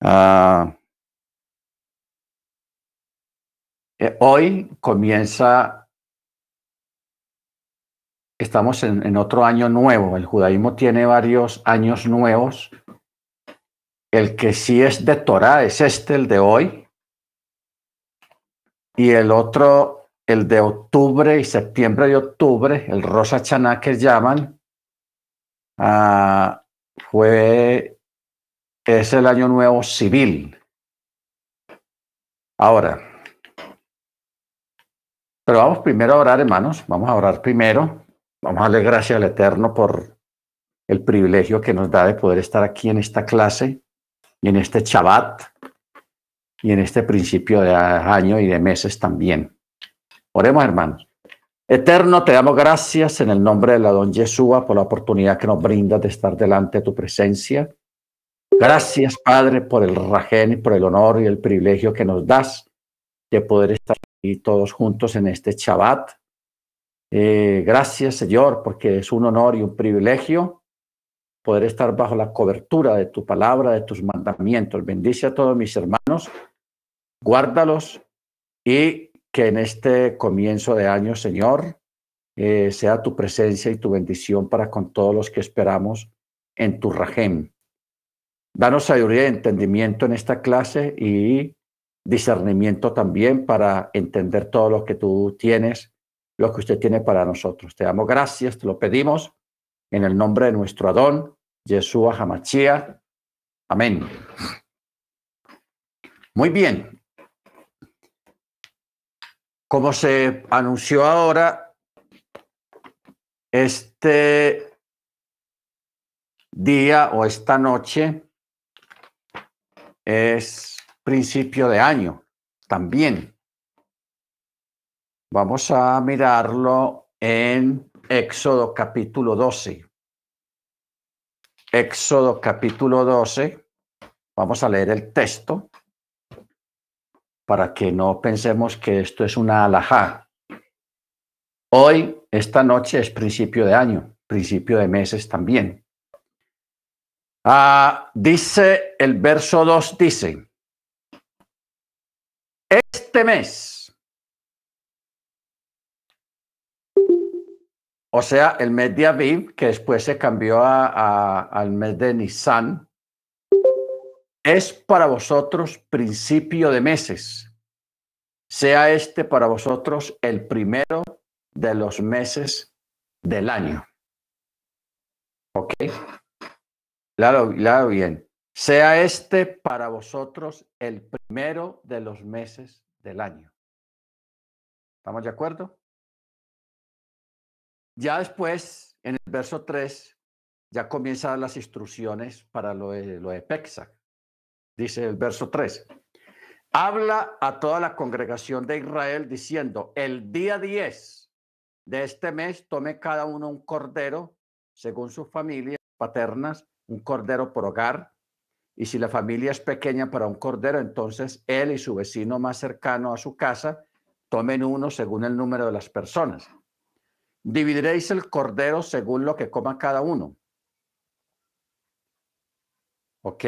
Ah, eh, hoy comienza, estamos en, otro año nuevo. El judaísmo tiene varios años nuevos. El que sí es de Torah es este, el de hoy. Y el otro, el de octubre y septiembre y octubre, el Rosa Chaná que llaman, ah, fue es el año nuevo civil. Ahora, pero vamos primero a orar, hermanos. Vamos a orar primero. Vamos a darle gracias al Eterno por el privilegio que nos da de poder estar aquí en esta clase y en este Shabbat y en este principio de año y de meses también. Oremos, hermanos. Eterno, te damos gracias en el nombre de la don Yeshua por la oportunidad que nos brindas de estar delante de tu presencia. Gracias, Padre, por el rajén y por el honor y el privilegio que nos das de poder estar aquí todos juntos en este Shabbat. Eh, gracias, Señor, porque es un honor y un privilegio poder estar bajo la cobertura de tu palabra, de tus mandamientos. Bendice a todos mis hermanos, guárdalos y que en este comienzo de año, Señor, eh, sea tu presencia y tu bendición para con todos los que esperamos en tu rajem. Danos sabiduría y entendimiento en esta clase y discernimiento también para entender todo lo que tú tienes, lo que usted tiene para nosotros. Te damos gracias, te lo pedimos en el nombre de nuestro Adón, Yeshua Hamachia. Amén. Muy bien. Como se anunció ahora, este día o esta noche es principio de año también. Vamos a mirarlo en Éxodo capítulo 12. Éxodo capítulo 12. Vamos a leer el texto para que no pensemos que esto es una alajá. Hoy, esta noche es principio de año, principio de meses también. Ah, dice el verso 2, dice, este mes, o sea, el mes de Aviv, que después se cambió a, al mes de Nisan, es para vosotros principio de meses. Sea este para vosotros el primero de los meses del año. ¿Ok? Claro, bien. Sea este para vosotros el primero de los meses del año. ¿Estamos de acuerdo? Ya después, en el verso 3, ya comienzan las instrucciones para lo de, lo de. Dice el verso 3. Habla a toda la congregación de Israel diciendo, el día 10 de este mes tome cada uno un cordero según sus familias paternas un cordero por hogar. Y si la familia es pequeña para un cordero, entonces él y su vecino más cercano a su casa tomen uno según el número de las personas. Dividiréis el cordero según lo que coma cada uno. ¿Ok?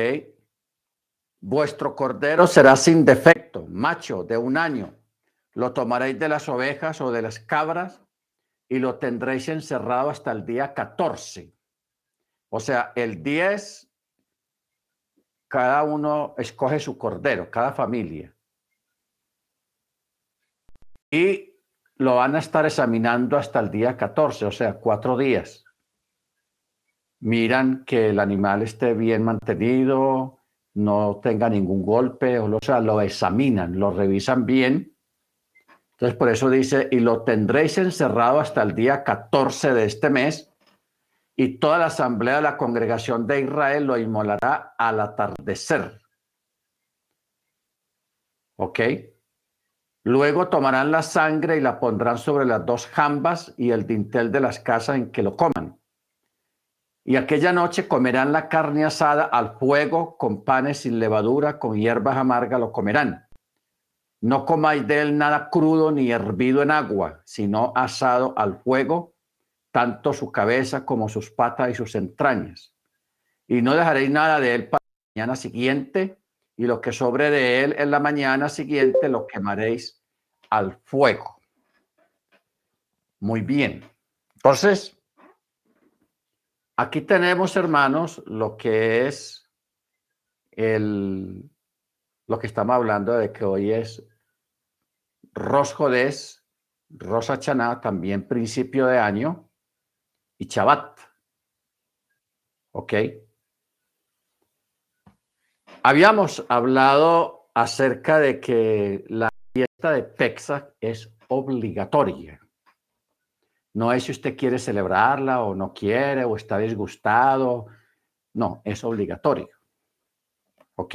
Vuestro cordero será sin defecto, macho, de un año. Lo tomaréis de las ovejas o de las cabras y lo tendréis encerrado hasta el día 14 o sea, el 10, cada uno escoge su cordero, cada familia. Y lo van a estar examinando hasta el día 14, o sea, cuatro días. Miran que el animal esté bien mantenido, no tenga ningún golpe, o sea, lo examinan, lo revisan bien. Entonces, por eso dice, y lo tendréis encerrado hasta el día 14 de este mes y toda la asamblea de la congregación de Israel lo inmolará al atardecer. ¿Ok? Luego tomarán la sangre y la pondrán sobre las dos jambas y el dintel de las casas en que lo coman. Y aquella noche comerán la carne asada al fuego con panes sin levadura, con hierbas amargas lo comerán. No comáis de él nada crudo ni hervido en agua, sino asado al fuego tanto su cabeza como sus patas y sus entrañas. Y no dejaréis nada de él para la mañana siguiente, y lo que sobre de él en la mañana siguiente lo quemaréis al fuego. Muy bien. Entonces, aquí tenemos, hermanos, lo que es el, lo que estamos hablando de que hoy es Rosh Rosa Chaná, también principio de año, y Chabat. ¿Ok? Habíamos hablado acerca de que la fiesta de Pesach es obligatoria. No es si usted quiere celebrarla o no quiere o está disgustado. No, es obligatorio. ¿Ok?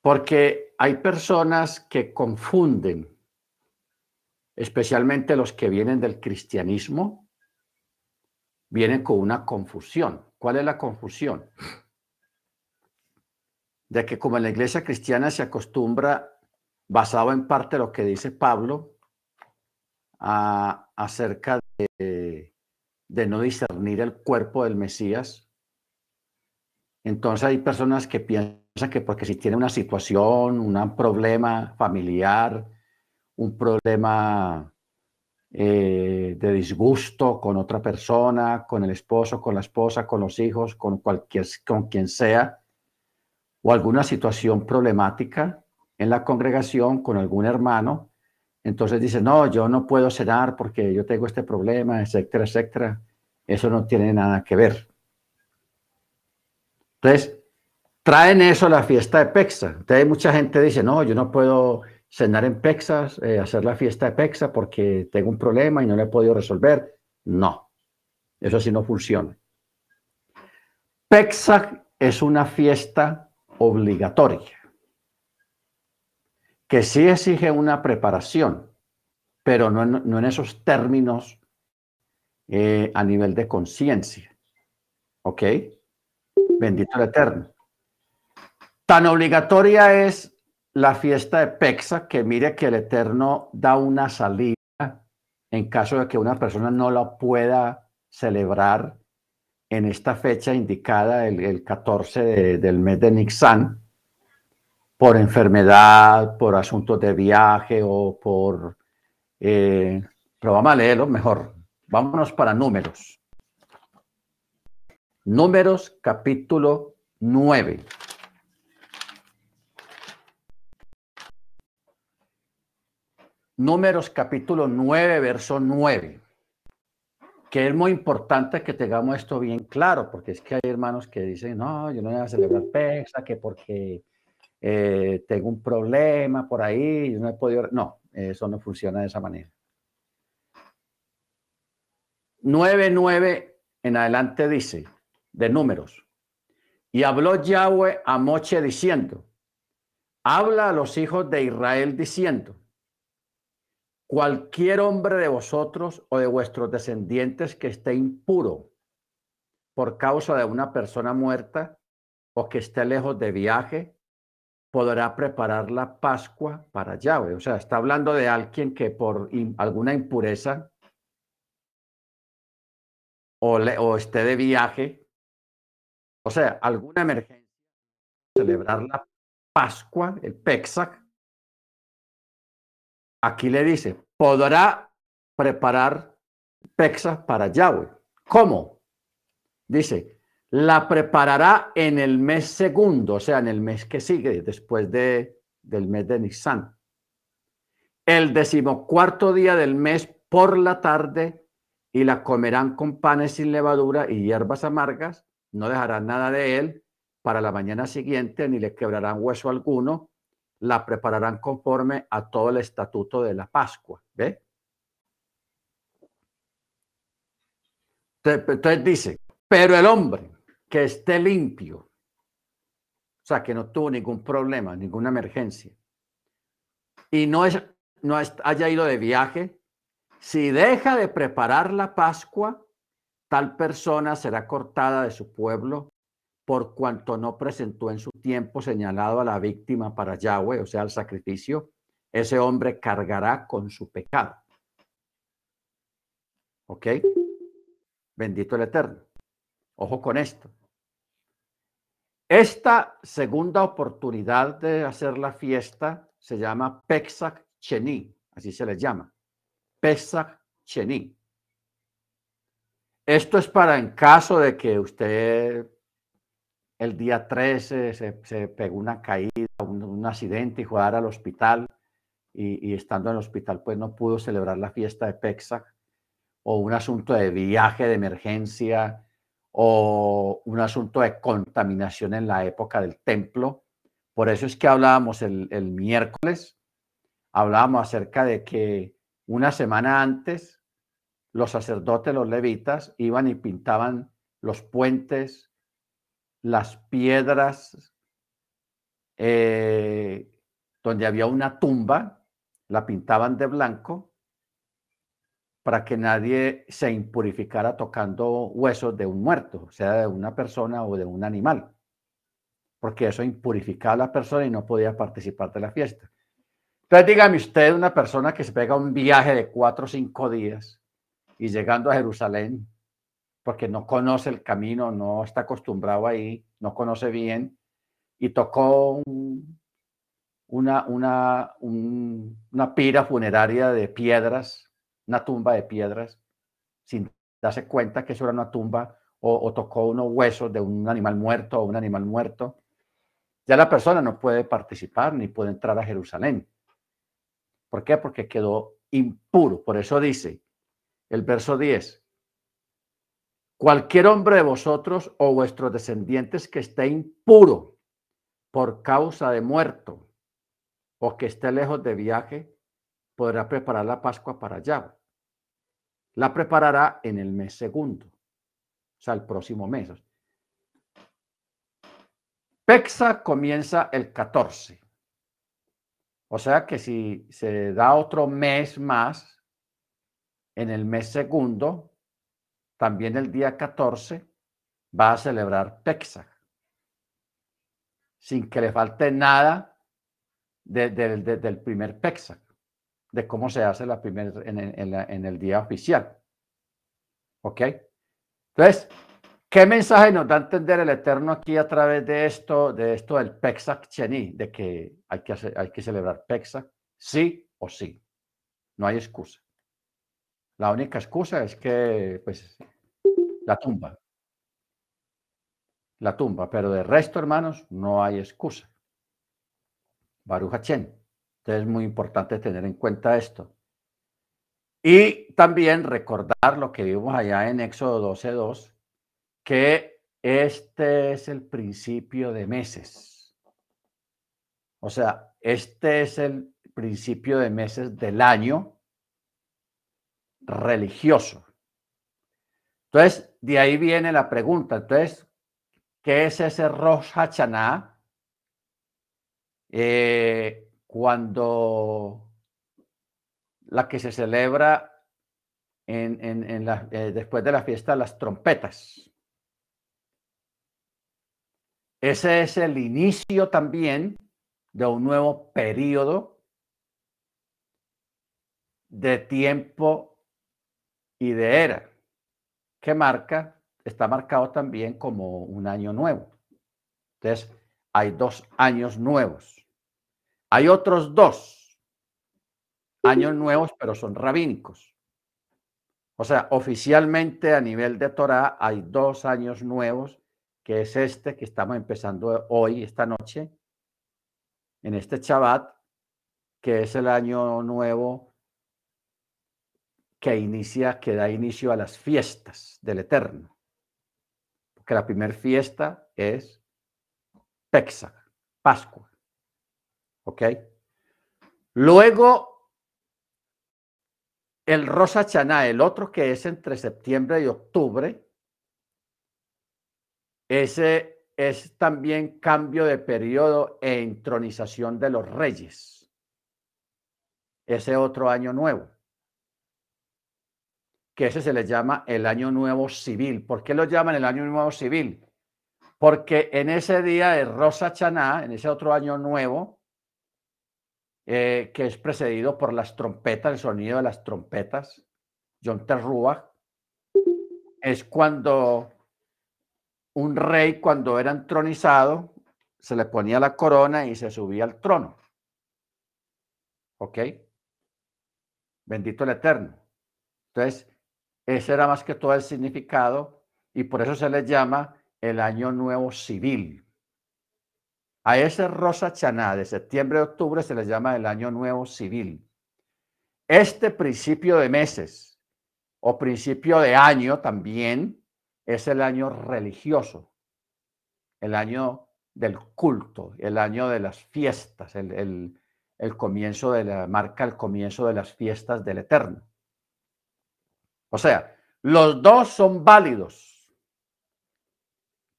Porque hay personas que confunden, especialmente los que vienen del cristianismo, vienen con una confusión. ¿Cuál es la confusión? De que como en la iglesia cristiana se acostumbra, basado en parte lo que dice Pablo, acerca de, no discernir el cuerpo del Mesías. Entonces hay personas que piensan que porque si tiene una situación, un problema familiar, un problema eh, de disgusto con otra persona, con el esposo, con la esposa, con los hijos, con cualquier, con quien sea, o alguna situación problemática en la congregación con algún hermano, entonces dice, no, yo no puedo cenar porque yo tengo este problema, etcétera, etcétera. Eso no tiene nada que ver. Entonces, traen eso a la fiesta de Pexa. Entonces, mucha gente dice, no, yo no puedo cenar en Pexas, eh, hacer la fiesta de Pexa porque tengo un problema y no lo he podido resolver. No, eso sí no funciona. Pexa es una fiesta obligatoria que sí exige una preparación, pero no en, esos términos eh, a nivel de conciencia. ¿Ok? Bendito el Eterno. Tan obligatoria es la fiesta de Pexa que mire que el Eterno da una salida en caso de que una persona no la pueda celebrar en esta fecha indicada, el, 14 del mes de Nixán, por enfermedad, por asuntos de viaje o por... Eh, pero vamos a leerlo mejor. Vámonos para números. Números capítulo 9. Números capítulo 9, verso 9. Que es muy importante que tengamos esto bien claro, porque es que hay hermanos que dicen, no, yo no voy a celebrar PEXA, que porque eh, tengo un problema por ahí, no he podido... No, eso no funciona de esa manera. 9.9 en adelante dice, de números. Y habló Yahweh a Moche diciendo, habla a los hijos de Israel diciendo, cualquier hombre de vosotros o de vuestros descendientes que esté impuro por causa de una persona muerta o que esté lejos de viaje podrá preparar la Pascua para Yahweh. O sea, está hablando de alguien que por alguna impureza o, o esté de viaje, o sea, alguna emergencia, celebrar la Pascua, el Pesach, aquí le dice, podrá preparar Pesach para Yahweh. ¿Cómo? Dice, la preparará en el mes segundo, o sea, en el mes que sigue, después de, del mes de Nisan. El decimocuarto día del mes por la tarde y la comerán con panes sin levadura y hierbas amargas, no dejarán nada de él para la mañana siguiente, ni le quebrarán hueso alguno, la prepararán conforme a todo el estatuto de la Pascua. ¿Ve? Entonces dice, pero el hombre que esté limpio, o sea, que no tuvo ningún problema, ninguna emergencia, y no, es, no haya ido de viaje, si deja de preparar la Pascua, tal persona será cortada de su pueblo por cuanto no presentó en su tiempo señalado a la víctima para Yahweh, o sea, al sacrificio, ese hombre cargará con su pecado. ¿Ok? Bendito el Eterno. Ojo con esto. Esta segunda oportunidad de hacer la fiesta se llama Pesach Cheni, así se le llama. Pesach Cheni. Esto es para en caso de que usted el día 13 se, pegó una caída, un, accidente y fue a dar al hospital y, estando en el hospital pues no pudo celebrar la fiesta de Pesach o un asunto de viaje de emergencia o un asunto de contaminación en la época del templo. Por eso es que hablábamos el miércoles, hablábamos acerca de que una semana antes los sacerdotes, los levitas, iban y pintaban los puentes, las piedras, eh, donde había una tumba, la pintaban de blanco para que nadie se impurificara tocando huesos de un muerto, sea de una persona o de un animal, porque eso impurificaba a la persona y no podía participar de la fiesta. Entonces dígame usted, una persona que se pega un viaje de cuatro o cinco días, y llegando a Jerusalén, porque no conoce el camino, no está acostumbrado ahí, no conoce bien, y tocó una, una, una pira funeraria de piedras, una tumba de piedras, sin darse cuenta que eso era una tumba, o, o tocó unos huesos de un animal muerto o un animal muerto, ya la persona no puede participar ni puede entrar a Jerusalén. ¿Por qué? Porque quedó impuro. Por eso dice, el verso 10. Cualquier hombre de vosotros o vuestros descendientes que esté impuro por causa de muerto o que esté lejos de viaje, podrá preparar la Pascua para allá. La preparará en el mes segundo, o sea, el próximo mes. Pexa comienza el 14. O sea que si se da otro mes más, en el mes segundo, también el día 14, va a celebrar Pesach, sin que le falte nada del primer Pesach, de cómo se hace la primer, en, el día oficial. ¿Ok? Entonces, ¿qué mensaje nos da a entender el Eterno aquí a través de esto, de esto del Pesach Cheni, de que hay que, hay que celebrar Pesach? Sí o sí. No hay excusa. La única excusa es que, pues, la tumba. La tumba, pero de resto, hermanos, no hay excusa. Baruch Entonces es muy importante tener en cuenta esto. Y también recordar lo que vimos allá en Éxodo 12.2, que este es el principio de meses. O sea, este es el principio de meses del año religioso. Entonces, de ahí viene la pregunta. Entonces, ¿qué es ese Rosh Hashanah? Eh, cuando la que se celebra en, la, eh, después de la fiesta las trompetas. Ese es el inicio también de un nuevo periodo de tiempo y de era, que marca, está marcado también como un año nuevo. Entonces, hay dos años nuevos. Hay otros dos años nuevos, pero son rabínicos. O sea, oficialmente a nivel de Torah hay dos años nuevos, que es este que estamos empezando hoy, esta noche, en este Shabbat, que es el año nuevo que inicia, que da inicio a las fiestas del Eterno. Porque la primera fiesta es Pascua. ¿Ok? Luego, el Rosa Chaná, el otro que es entre septiembre y octubre, ese es también cambio de periodo e intronización de los reyes. Ese otro año nuevo que ese se le llama el Año Nuevo Civil. ¿Por qué lo llaman el Año Nuevo Civil? Porque en ese día de Rosa Chaná, en ese otro año nuevo, eh, que es precedido por las trompetas, el sonido de las trompetas, John Terrúa, es cuando un rey cuando era entronizado, se le ponía la corona y se subía al trono. ¿Ok? Bendito el Eterno. Entonces, ese era más que todo el significado y por eso se le llama el Año Nuevo Civil. A ese Rosa Chaná de septiembre a octubre se le llama el Año Nuevo Civil. Este principio de meses o principio de año también es el año religioso, el año del culto, el año de las fiestas, el, comienzo de la marca, el comienzo de las fiestas del Eterno. O sea, los dos son válidos,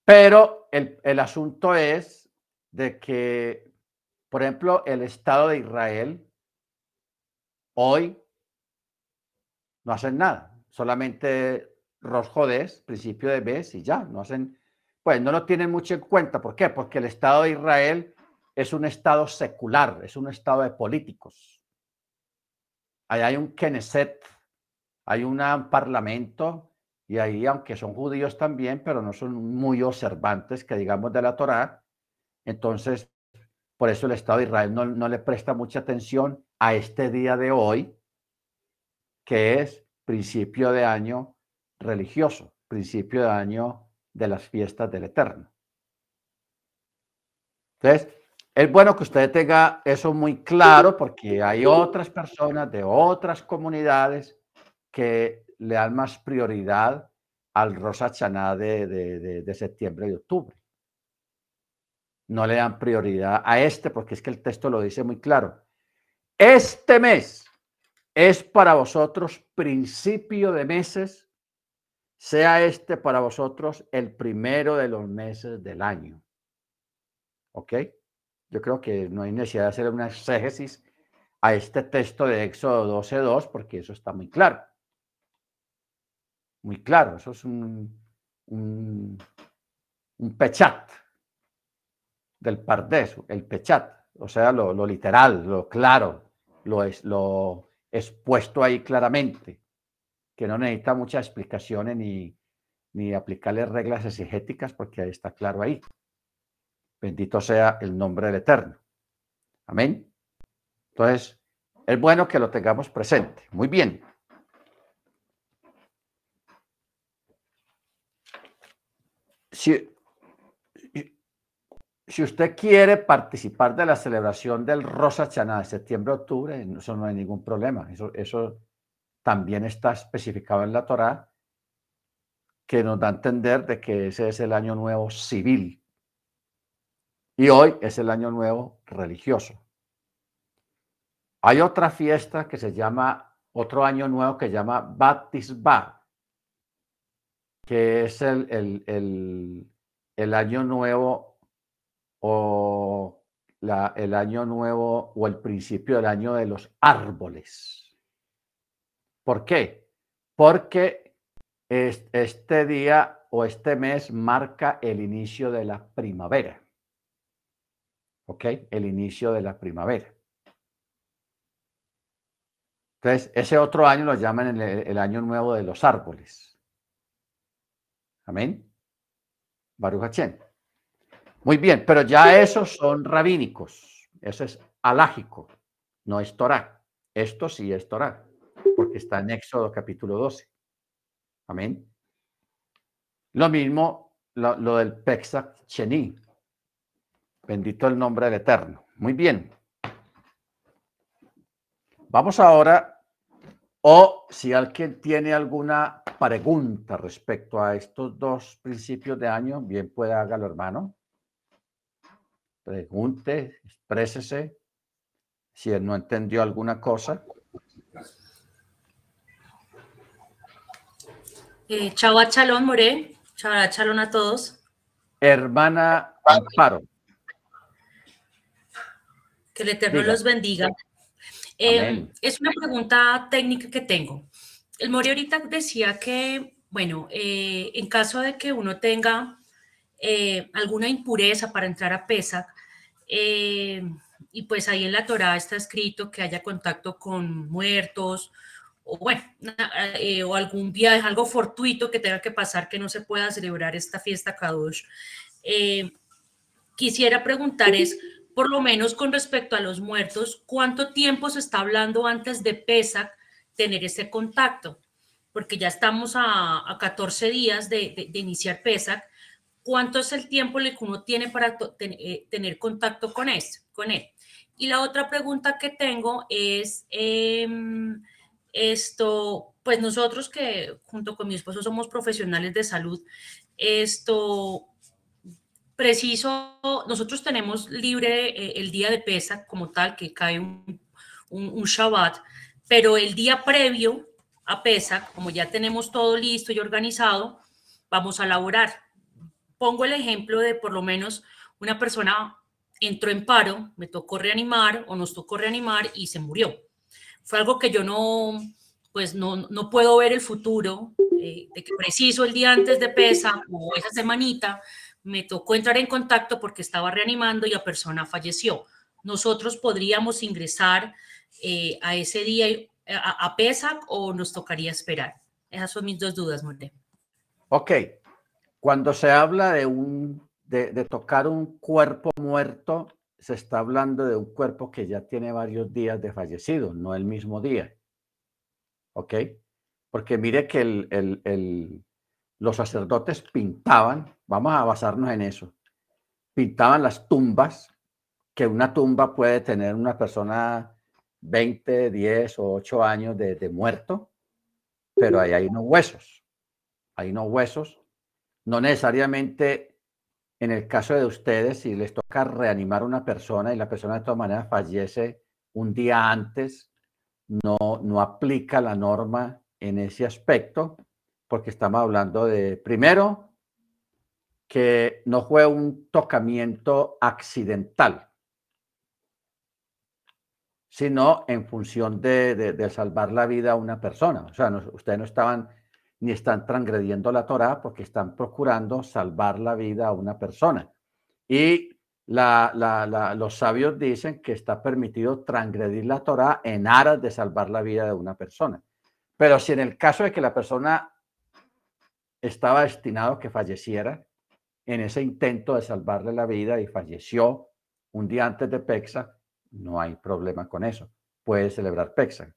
pero el, el asunto es de que, por ejemplo, el Estado de Israel hoy no hacen nada, solamente Rosjodes, principio de mes y ya, no hacen, pues no lo tienen mucho en cuenta. ¿Por qué? Porque el Estado de Israel es un Estado secular, es un Estado de políticos. Ahí hay un Knesset, hay un parlamento, y ahí, aunque son judíos también, pero no son muy observantes, que digamos, de la Torá, entonces, por eso el Estado de Israel no, no le presta mucha atención a este día de hoy, que es principio de año religioso, principio de año de las fiestas del Eterno. Entonces, es bueno que usted tenga eso muy claro porque hay otras personas de otras comunidades que le dan más prioridad al Rosa Chaná de, de septiembre y octubre no le dan prioridad a este, porque es que el texto lo dice muy claro. Este mes es para vosotros principio de meses, sea este para vosotros el primero de los meses del año. ¿Ok? Yo creo que no hay necesidad de hacer una exégesis a este texto de Éxodo 12.2, porque eso está muy claro. Muy claro, eso es un, un, un pechat del Pardes, el Pechat, o sea, lo, literal, lo claro, lo, es, lo expuesto ahí claramente, que no necesita muchas explicaciones ni, ni aplicarle reglas exegéticas porque ahí está claro ahí. Bendito sea el nombre del Eterno. Amén. Entonces, es bueno que lo tengamos presente. Muy bien. Si, si usted quiere participar de la celebración del Rosa Chaná de septiembre-octubre, eso no hay ningún problema. Eso, eso también está especificado en la Torá, que nos da a entender de que ese es el año nuevo civil. Y hoy es el año nuevo religioso. Hay otra fiesta que se llama, otro año nuevo que se llama Batisba, que es el, el, el, año nuevo o el año nuevo o el principio del año de los árboles. ¿Por qué? Porque este día o este mes marca el inicio de la primavera. ¿Ok? El inicio de la primavera. Entonces, ese otro año lo llaman el año nuevo de los árboles. Amén. Baruch muy bien, pero ya esos son rabínicos. Eso es alágico, no es Torah. Esto sí es Torah, porque está en Éxodo capítulo 12. Amén. Lo mismo lo, del Pesach Chení. Bendito el nombre del Eterno. Muy bien. Vamos ahora, o si alguien tiene alguna pregunta respecto a estos dos principios de año, bien puede hágalo, hermano pregunte, exprésese si él no entendió alguna cosa. Eh, chao a Chalón, More. Chao a Chalón a todos. Hermana Amparo. Que el Eterno los bendiga. Eh, es una pregunta técnica que tengo. El More ahorita decía que, bueno, eh, en caso de que uno tenga eh, alguna impureza para entrar a PESA, eh, y pues ahí en la Torá está escrito que haya contacto con muertos o bueno, o algún viaje, algo fortuito que tenga que pasar que no se pueda celebrar esta fiesta Kadosh. Quisiera preguntar es, por lo menos con respecto a los muertos, ¿cuánto tiempo se está hablando antes de Pesach tener ese contacto? Porque ya estamos a, 14 días de, iniciar Pesach. ¿Cuánto es el tiempo que uno tiene para eh, tener contacto con, con él? Y la otra pregunta que tengo es, em, esto, pues nosotros que junto con mi esposo somos profesionales de salud, esto, preciso, nosotros tenemos libre eh, el día de pesa como tal, que cae un, un, Shabbat, pero el día previo a pesa, como ya tenemos todo listo y organizado, vamos a laborar. Pongo el ejemplo de por lo menos una persona entró en paro, me tocó reanimar o nos tocó reanimar y se murió. Fue algo que yo no, pues no, no puedo ver el futuro, eh, de que preciso el día antes de pesa o esa semanita, me tocó entrar en contacto porque estaba reanimando y la persona falleció. Nosotros podríamos ingresar eh, a ese día a, a PESAC o nos tocaría esperar. Esas son mis dos dudas, Morte. Ok. Cuando se habla de un de, tocar un cuerpo muerto, se está hablando de un cuerpo que ya tiene varios días de fallecido, no el mismo día. ¿Ok? Porque mire que el, los sacerdotes pintaban, vamos a basarnos en eso, pintaban las tumbas, que una tumba puede tener una persona 20, 10 o 8 años de, muerto, pero ahí hay unos huesos, hay unos huesos, no necesariamente en el caso de ustedes, si les toca reanimar a una persona y la persona de todas maneras fallece un día antes, no, no aplica la norma en ese aspecto, porque estamos hablando de, primero, que no fue un tocamiento accidental, sino en función de, salvar la vida a una persona. O sea, ustedes no estaban ni están transgrediendo la Torá porque están procurando salvar la vida a una persona. Y los sabios dicen que está permitido transgredir la Torá en aras de salvar la vida de una persona. Pero si en el caso de que la persona estaba destinado a que falleciera en ese intento de salvarle la vida y falleció un día antes de Pexa, no hay problema con eso. Puede celebrar Pexa.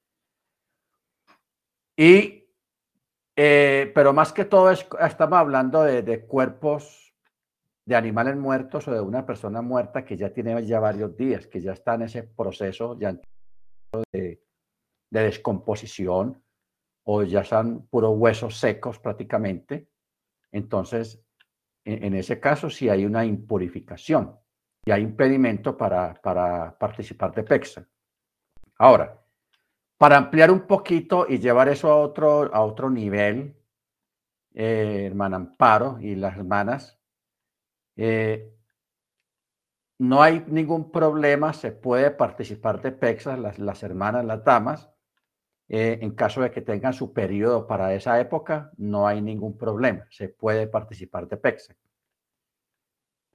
Y eh, pero más que todo estamos hablando de, cuerpos de animales muertos o de una persona muerta que ya tiene ya varios días, que ya está en ese proceso ya de, descomposición o ya están puros huesos secos prácticamente. Entonces, en, ese caso sí hay una impurificación y hay impedimento para, participar de PEXA. Ahora, para ampliar un poquito y llevar eso a otro, nivel, eh, hermana Amparo y las hermanas, eh, no hay ningún problema, se puede participar de PEXA, las, las hermanas, las damas, eh, en caso de que tengan su periodo para esa época, no hay ningún problema, se puede participar de PEXA.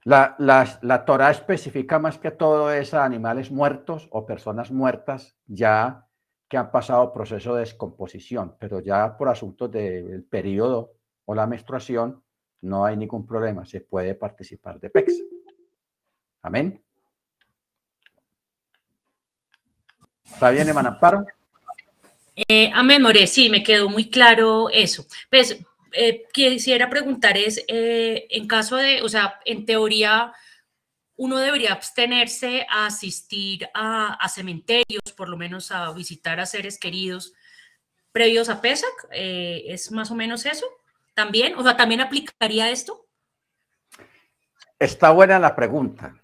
La, la, la Torah especifica más que todo es a animales muertos o personas muertas ya que han pasado proceso de descomposición, pero ya por asuntos del periodo o la menstruación no hay ningún problema, se puede participar de PEX. Amén. ¿Está bien, hermana Amparo? Eh, amén, More, sí, me quedó muy claro eso. Pues eh, quisiera preguntar es, eh, en caso de, o sea, en teoría, uno debería abstenerse a asistir a, cementerios, por lo menos a visitar a seres queridos previos a PESAC. Eh, ¿Es más o menos eso? ¿También? O sea, ¿también aplicaría esto? Está buena la pregunta.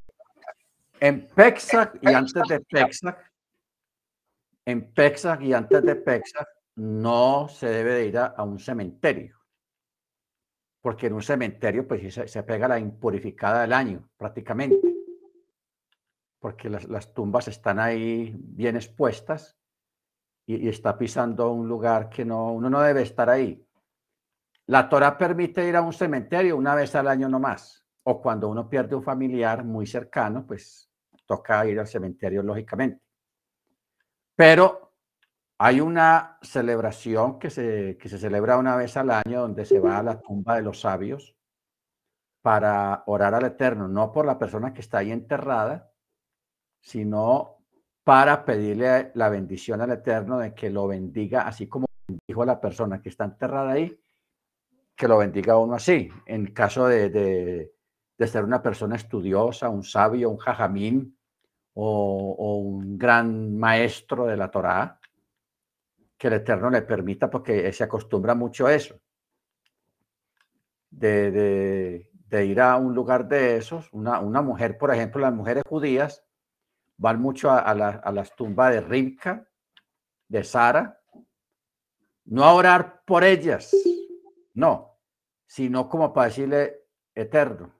En PEXAC y antes de PEXAC, en PEXAC y antes de PEXAC, no se debe de ir a un cementerio porque en un cementerio pues se, pega la impurificada del año prácticamente, porque las, tumbas están ahí bien expuestas y, está pisando un lugar que no, uno no debe estar ahí. La Torah permite ir a un cementerio una vez al año nomás, o cuando uno pierde un familiar muy cercano, pues toca ir al cementerio lógicamente. Pero hay una celebración que se, que se celebra una vez al año donde se va a la tumba de los sabios para orar al Eterno, no por la persona que está ahí enterrada, sino para pedirle la bendición al Eterno de que lo bendiga, así como dijo la persona que está enterrada ahí, que lo bendiga uno así. En caso de, de, ser una persona estudiosa, un sabio, un jajamín o, o, un gran maestro de la Torá, que el Eterno le permita, porque se acostumbra mucho a eso. De, ir a un lugar de esos, una, mujer, por ejemplo, las mujeres judías, van mucho a, las tumbas de Rivka, de Sara, no a orar por ellas, no, sino como para decirle, eterno,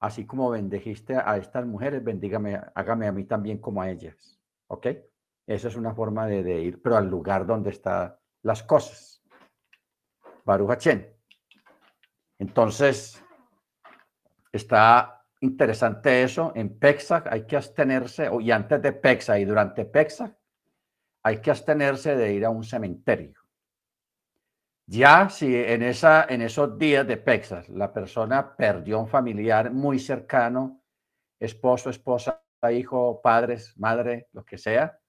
así como bendijiste a estas mujeres, bendígame, hágame a mí también como a ellas. ¿Ok? Esa es una forma de, ir, pero al lugar donde están las cosas. Baruch Entonces, está interesante eso. En Pesach hay que abstenerse, y antes de Pesach y durante Pesach, hay que abstenerse de ir a un cementerio. Ya si en, esa, en esos días de Pesach la persona perdió un familiar muy cercano, esposo, esposa, hijo, padres, madre, lo que sea,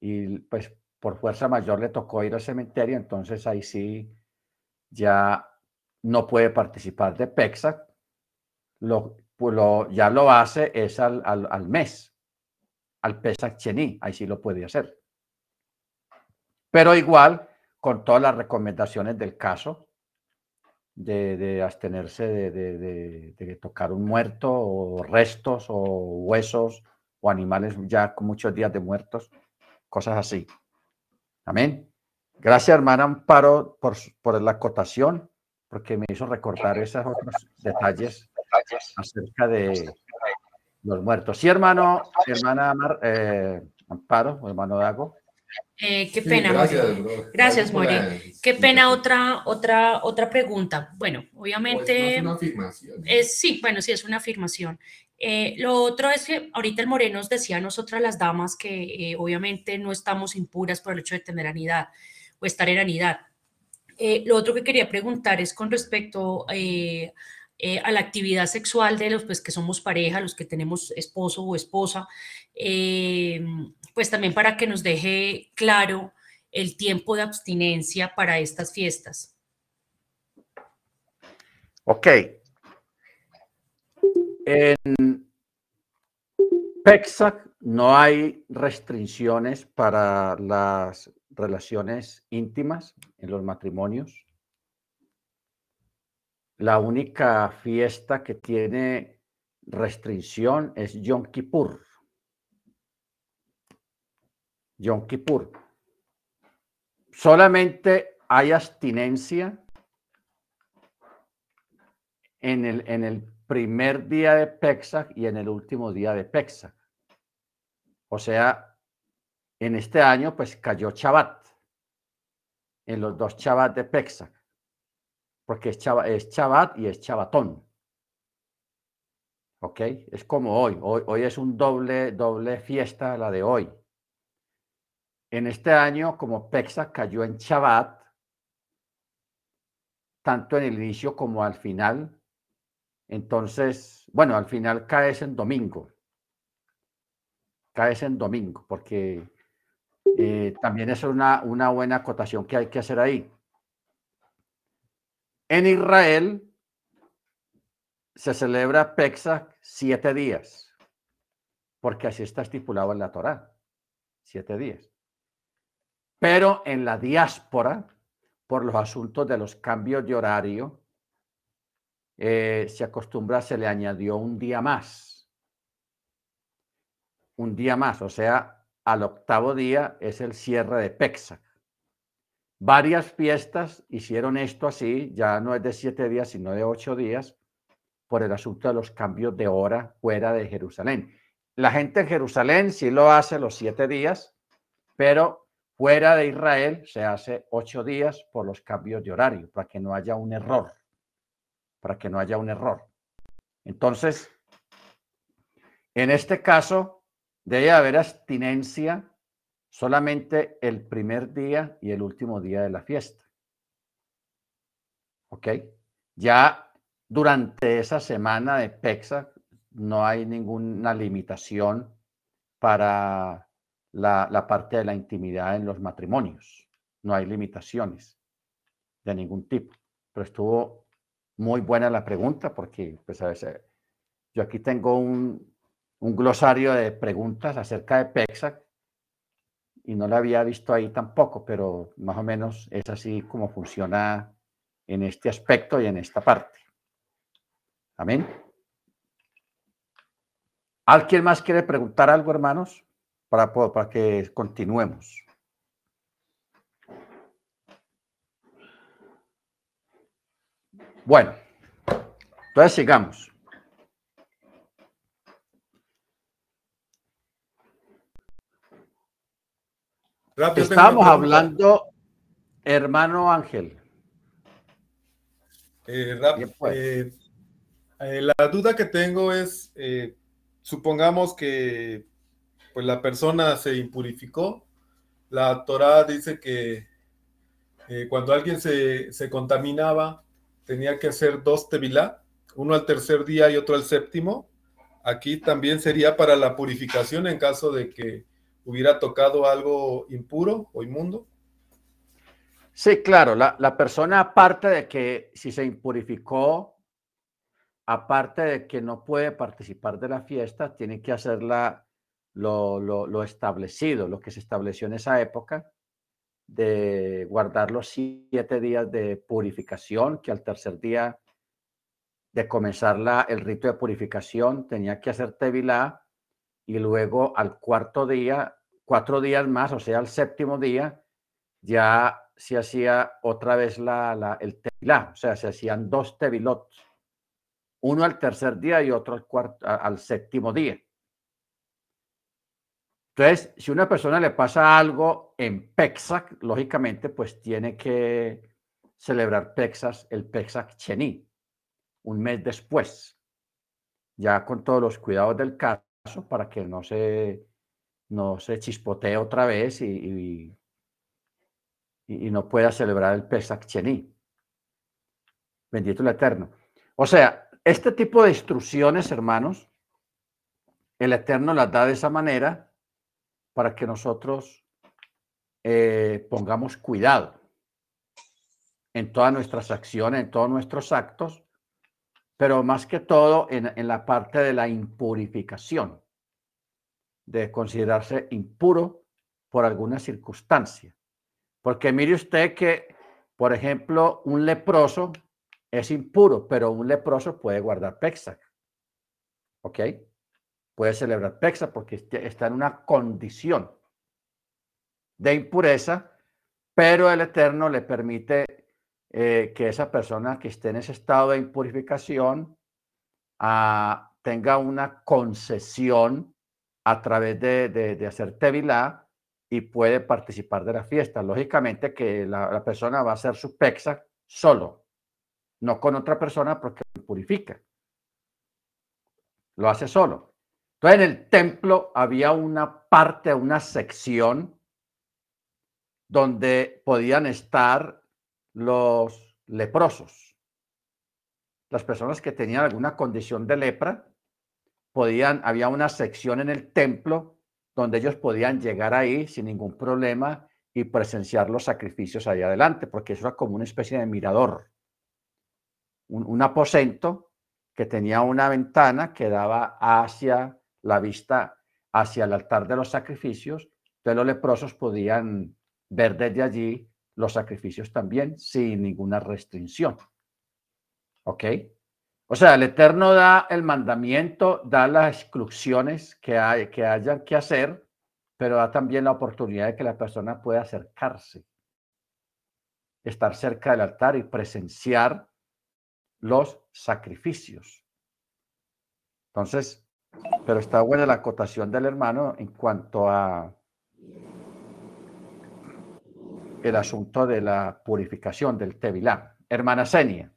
y pues por fuerza mayor le tocó ir al cementerio, entonces ahí sí ya no puede participar de Pesach. Lo, pues lo, ya lo hace es al, al, mes, al Pesach Chení, ahí sí lo puede hacer. Pero igual, con todas las recomendaciones del caso, de, de abstenerse de, de, de, tocar un muerto o restos o huesos o animales ya con muchos días de muertos, cosas así. Amén. Gracias, hermana Amparo, por, por la acotación, porque me hizo recordar esos otros detalles acerca de los muertos. Sí, hermano, hermana eh, Amparo, hermano Dago. Eh, qué pena. gracias, gracias More. Qué pena otra, otra, otra pregunta. Bueno, obviamente. Es una afirmación. sí, bueno, sí, es una afirmación. Eh, lo otro es que ahorita el More nos decía a nosotras las damas que obviamente no estamos impuras por el hecho de tener anidad o estar en anidad. lo otro que quería preguntar es con respecto eh, a la actividad sexual de los pues, que somos pareja, los que tenemos esposo o esposa, eh, pues también para que nos deje claro el tiempo de abstinencia para estas fiestas. Ok. En PEXAC no hay restricciones para las relaciones íntimas en los matrimonios. La única fiesta que tiene restricción es Yom Kippur. Yom Kippur. Solamente hay abstinencia en el, en el primer día de Pesach y en el último día de Pesach. O sea, en este año pues cayó Shabbat, en los dos Shabbat de Pesach porque es, Chabat y es Chabatón. ¿Ok? Es como hoy. hoy. Es un doble, doble fiesta la de hoy. En este año, como Pexa cayó en Chabat, tanto en el inicio como al final, entonces, bueno, al final caes en domingo. Caes en domingo, porque eh, también es una, una buena acotación que hay que hacer ahí. En Israel se celebra Pesach siete días, porque así está estipulado en la Torá, siete días. Pero en la diáspora, por los asuntos de los cambios de horario, eh, se acostumbra, se le añadió un día más. Un día más, o sea, al octavo día es el cierre de Pesach. Varias fiestas hicieron esto así, ya no es de siete días, sino de ocho días, por el asunto de los cambios de hora fuera de Jerusalén. La gente en Jerusalén sí lo hace los siete días, pero fuera de Israel se hace ocho días por los cambios de horario, para que no haya un error, para que no haya un error. Entonces, en este caso, debe haber abstinencia solamente el primer día y el último día de la fiesta. ¿Ok? Ya durante esa semana de PEXA no hay ninguna limitación para la, la, parte de la intimidad en los matrimonios. No hay limitaciones de ningún tipo. Pero estuvo muy buena la pregunta porque, pues, a veces, yo aquí tengo un, un glosario de preguntas acerca de PEXA y no la había visto ahí tampoco, pero más o menos es así como funciona en este aspecto y en esta parte. Amén. ¿Alguien más quiere preguntar algo, hermanos? Para, para que continuemos. Bueno, entonces sigamos. Estamos hablando, hermano Ángel. Eh, pues. eh, eh, la duda que tengo es, supongamos que pues la persona se impurificó, la Torah dice que cuando alguien se, se, contaminaba tenía que hacer dos tevilá, uno al tercer día y otro al séptimo. Aquí también sería para la purificación en caso de que hubiera tocado algo impuro o inmundo? Sí, claro, la, la, persona aparte de que si se impurificó, aparte de que no puede participar de la fiesta, tiene que hacer lo, lo, lo, establecido, lo que se estableció en esa época, de guardar los siete días de purificación, que al tercer día de comenzar la, el rito de purificación tenía que hacer tevilá y luego al cuarto día, cuatro días más, o sea, al séptimo día, ya se hacía otra vez la, el tevilá, o sea, se hacían dos tevilot, uno al tercer día y otro al, cuarto, al séptimo día. Entonces, si una persona le pasa algo en Pexac, lógicamente, pues tiene que celebrar Pexas, el Pexac Chení, un mes después, ya con todos los cuidados del caso para que no se, no se chispotee otra vez y, y, no pueda celebrar el Pesach Chení. Bendito el Eterno. O sea, este tipo de instrucciones, hermanos, el Eterno las da de esa manera para que nosotros eh, pongamos cuidado en todas nuestras acciones, en todos nuestros actos, pero más que todo en, en la parte de la impurificación, de considerarse impuro por alguna circunstancia. Porque mire usted que, por ejemplo, un leproso es impuro, pero un leproso puede guardar Pesach. ¿Ok? Puede celebrar Pesach porque este, está en una condición de impureza, pero el Eterno le permite eh, que esa persona que esté en ese estado de impurificación ah, tenga una concesión a través de, hacer tevilá y puede participar de la fiesta. Lógicamente que la, persona va a hacer su pexa solo, no con otra persona porque purifica. Lo hace solo. Entonces en el templo había una parte, una sección donde podían estar los leprosos. Las personas que tenían alguna condición de lepra, podían, había una sección en el templo donde ellos podían llegar ahí sin ningún problema y presenciar los sacrificios ahí adelante, porque eso era como una especie de mirador, un, un aposento que tenía una ventana que daba hacia la vista, hacia el altar de los sacrificios, entonces los leprosos podían ver desde allí los sacrificios también sin ninguna restricción. ¿Ok? O sea, el Eterno da el mandamiento, da las instrucciones que, hay, que hayan que hacer, pero da también la oportunidad de que la persona pueda acercarse, estar cerca del altar y presenciar los sacrificios. Entonces, pero está buena la acotación del hermano en cuanto a el asunto de la purificación del Tevilá. Hermana Senia.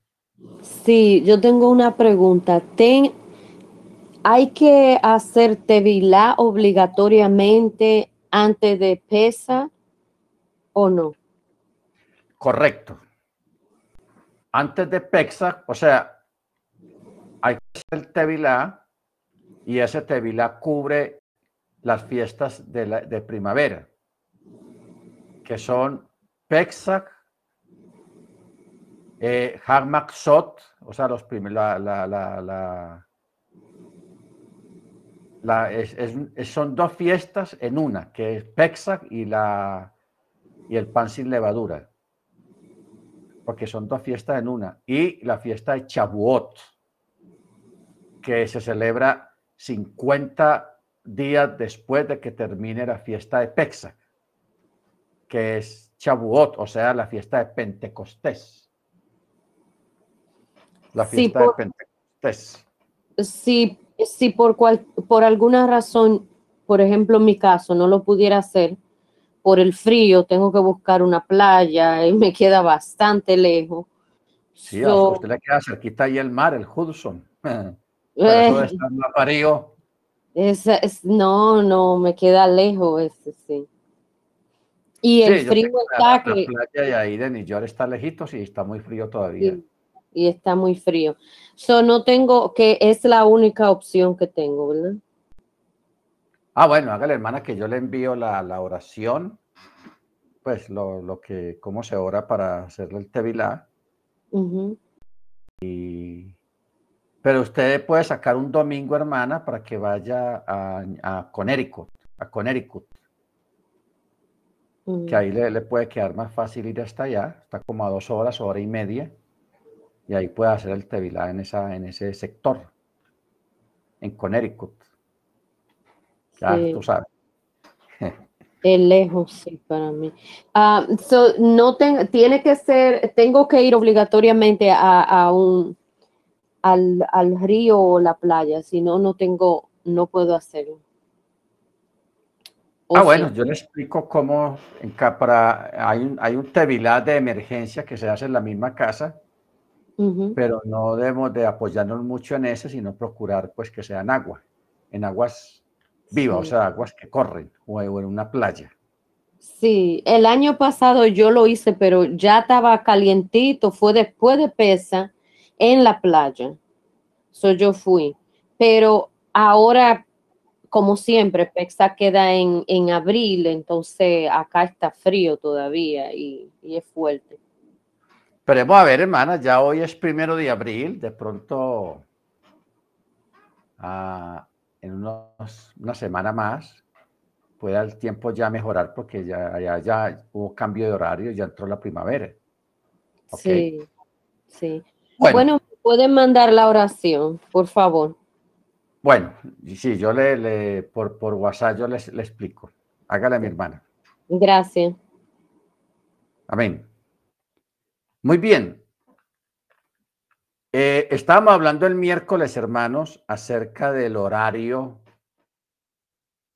Sí, yo tengo una pregunta. ¿Hay que hacer Tevilá obligatoriamente antes de pesa o no? Correcto. Antes de Pexa, o sea, hay que hacer el Tevilá y ese Tevilá cubre las fiestas de, primavera, que son Pesach, eh, Sot, o sea, los primeros, la, la, la, son dos fiestas en una, que es Pesach y, la, y el pan sin levadura, porque son dos fiestas en una, y la fiesta de Chabuot, que se celebra 50 días después de que termine la fiesta de Pesach, que es Chabuot, o sea, la fiesta de Pentecostés. La fiesta de Pentecostés. Si, si por, cual, por alguna razón, por ejemplo, en mi caso, no lo pudiera hacer por el frío, tengo que buscar una playa y me queda bastante lejos. Sí, a usted le queda cerquita ahí el mar, el Hudson. Eh. está es, no, no, me queda lejos ese, sí. Y el frío está que... La playa de ahí de New York está lejitos y está muy frío todavía. y está muy frío. So, no tengo, que es la única opción que tengo, ¿verdad? Ah, bueno, hágale, hermana, que yo le envío la, la oración, pues lo, lo, que, cómo se ora para hacerle el tevilá. Y pero usted puede sacar un domingo, hermana, para que vaya a, a Connecticut, a Connecticut. Que ahí le, puede quedar más fácil ir hasta allá. Está como a dos horas, hora y media. Y ahí puede hacer el Tevilá en, esa, en ese sector, en Connecticut. Ya tú sabes. Es lejos, sí, para mí. Ah, no tiene que ser, tengo que ir obligatoriamente a un al, al río o la playa, si no, no tengo, no puedo hacerlo. ah, bueno, yo le explico cómo en para, hay, un, hay un tevilá de emergencia que se hace en la misma casa, pero no debemos de apoyarnos mucho en ese, sino procurar pues que sean agua, en aguas vivas, o sea, aguas que corren, o, o en una playa. Sí, el año pasado yo lo hice, pero ya estaba calientito, fue después de pesa en la playa. So yo fui. Pero ahora, como siempre, Pexa queda en, en abril, entonces acá está frío todavía y, es fuerte. Pero vamos a ver, hermana, ya hoy es primero de abril, de pronto ah, en unos, una semana más pueda el tiempo ya mejorar porque ya, ya, ya hubo cambio de horario, ya entró la primavera. Sí, sí. Bueno, pueden mandar la oración, por favor. Bueno, sí, yo le, por, por WhatsApp yo les, le explico. Hágale a mi hermana. Gracias. Amén. Muy bien. Eh, estábamos hablando el miércoles, hermanos, acerca del horario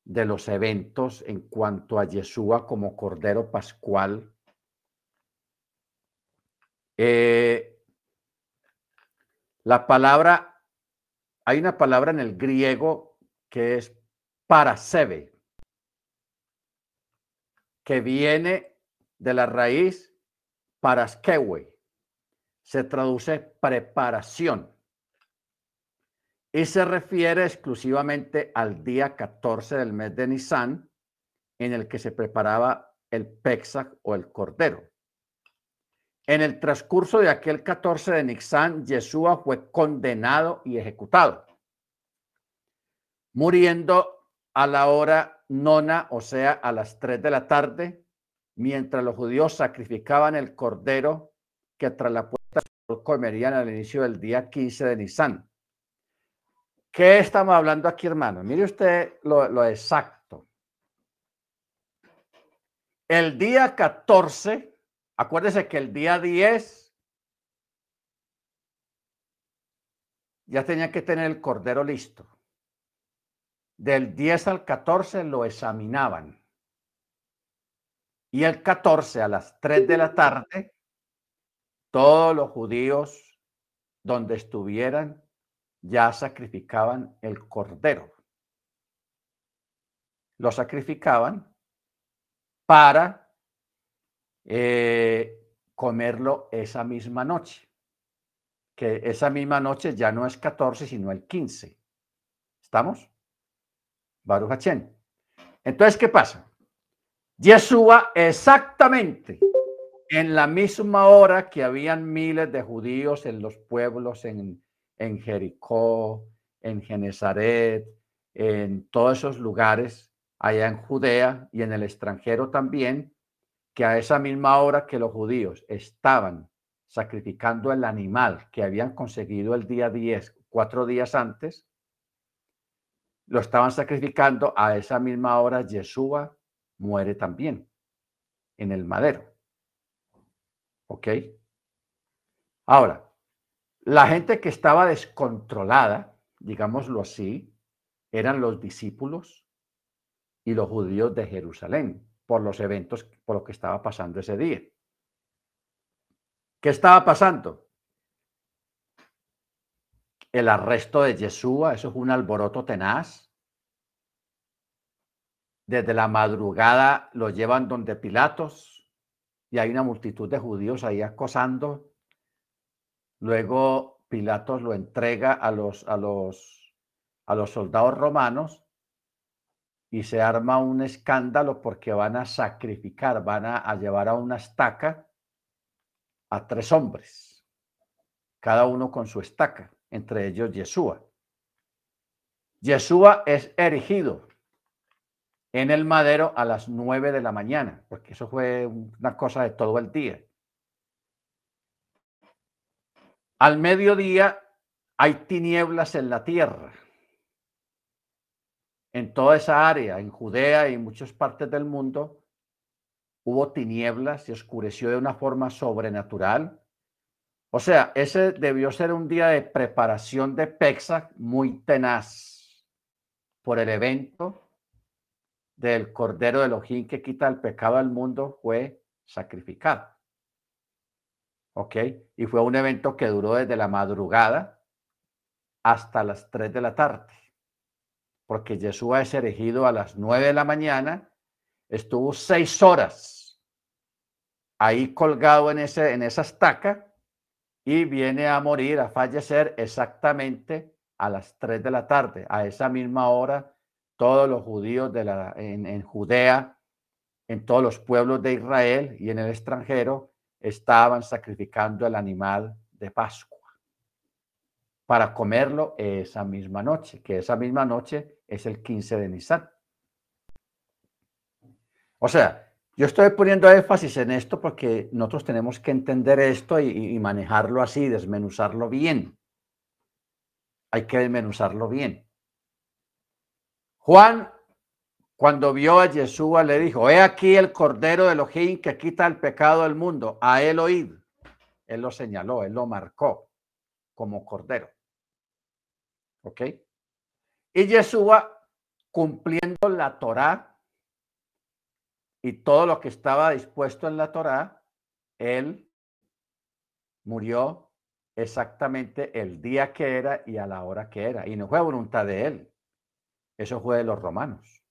de los eventos en cuanto a Yeshua como Cordero Pascual. Eh, la palabra, hay una palabra en el griego que es parasebe, que viene de la raíz paraskewe. Se traduce preparación y se refiere exclusivamente al día 14 del mes de Nisan, en el que se preparaba el Pesach o el Cordero. En el transcurso de aquel 14 de Nixán, Yeshua fue condenado y ejecutado, muriendo a la hora nona, o sea, a las 3 de la tarde, mientras los judíos sacrificaban el cordero que tras la puerta comerían al inicio del día 15 de Nisan. ¿Qué estamos hablando aquí, hermano? Mire usted lo, lo exacto. El día 14 Acuérdese que el día 10 ya tenía que tener el cordero listo. Del 10 al 14 lo examinaban. Y el 14 a las 3 de la tarde, todos los judíos donde estuvieran ya sacrificaban el cordero. Lo sacrificaban para eh, comerlo esa misma noche. Que esa misma noche ya no es 14, sino el 15. ¿Estamos? Baruch Entonces, ¿qué pasa? Yeshua exactamente en la misma hora que habían miles de judíos en los pueblos, en, en Jericó, en Genezaret, en todos esos lugares, allá en Judea y en el extranjero también, que a esa misma hora que los judíos estaban sacrificando el animal que habían conseguido el día 10, cuatro días antes, lo estaban sacrificando, a esa misma hora Yeshua muere también en el madero. ¿Ok? Ahora, la gente que estaba descontrolada, digámoslo así, eran los discípulos y los judíos de Jerusalén por los eventos, por lo que estaba pasando ese día. ¿Qué estaba pasando? El arresto de Yeshua, eso es un alboroto tenaz. Desde la madrugada lo llevan donde Pilatos y hay una multitud de judíos ahí acosando. Luego Pilatos lo entrega a los, a los, a los soldados romanos y se arma un escándalo porque van a sacrificar, van a, llevar a una estaca a tres hombres, cada uno con su estaca, entre ellos Yeshua. Yeshua es erigido en el madero a las nueve de la mañana, porque eso fue una cosa de todo el día. Al mediodía hay tinieblas en la tierra en toda esa área, en Judea y en muchas partes del mundo, hubo tinieblas y oscureció de una forma sobrenatural. O sea, ese debió ser un día de preparación de Pesach muy tenaz por el evento del Cordero de Elohim que quita el pecado del mundo fue sacrificado. ¿Ok? Y fue un evento que duró desde la madrugada hasta las 3 de la tarde porque Yeshua es erigido a las nueve de la mañana, estuvo seis horas ahí colgado en, ese, en esa estaca y viene a morir, a fallecer exactamente a las tres de la tarde. A esa misma hora, todos los judíos de la, en, en Judea, en todos los pueblos de Israel y en el extranjero, estaban sacrificando el animal de Pascua para comerlo esa misma noche, que esa misma noche es el 15 de Nisan. O sea, yo estoy poniendo énfasis en esto porque nosotros tenemos que entender esto y, manejarlo así, desmenuzarlo bien. Hay que desmenuzarlo bien. Juan, cuando vio a Yeshua, le dijo, he aquí el Cordero de Elohim que quita el pecado del mundo, a él oíd. Él lo señaló, él lo marcó como Cordero. ¿Ok? Y Yeshua, cumpliendo la Torá y todo lo que estaba dispuesto en la Torá, él murió exactamente el día que era y a la hora que era. Y no fue voluntad de él. Eso fue de los romanos.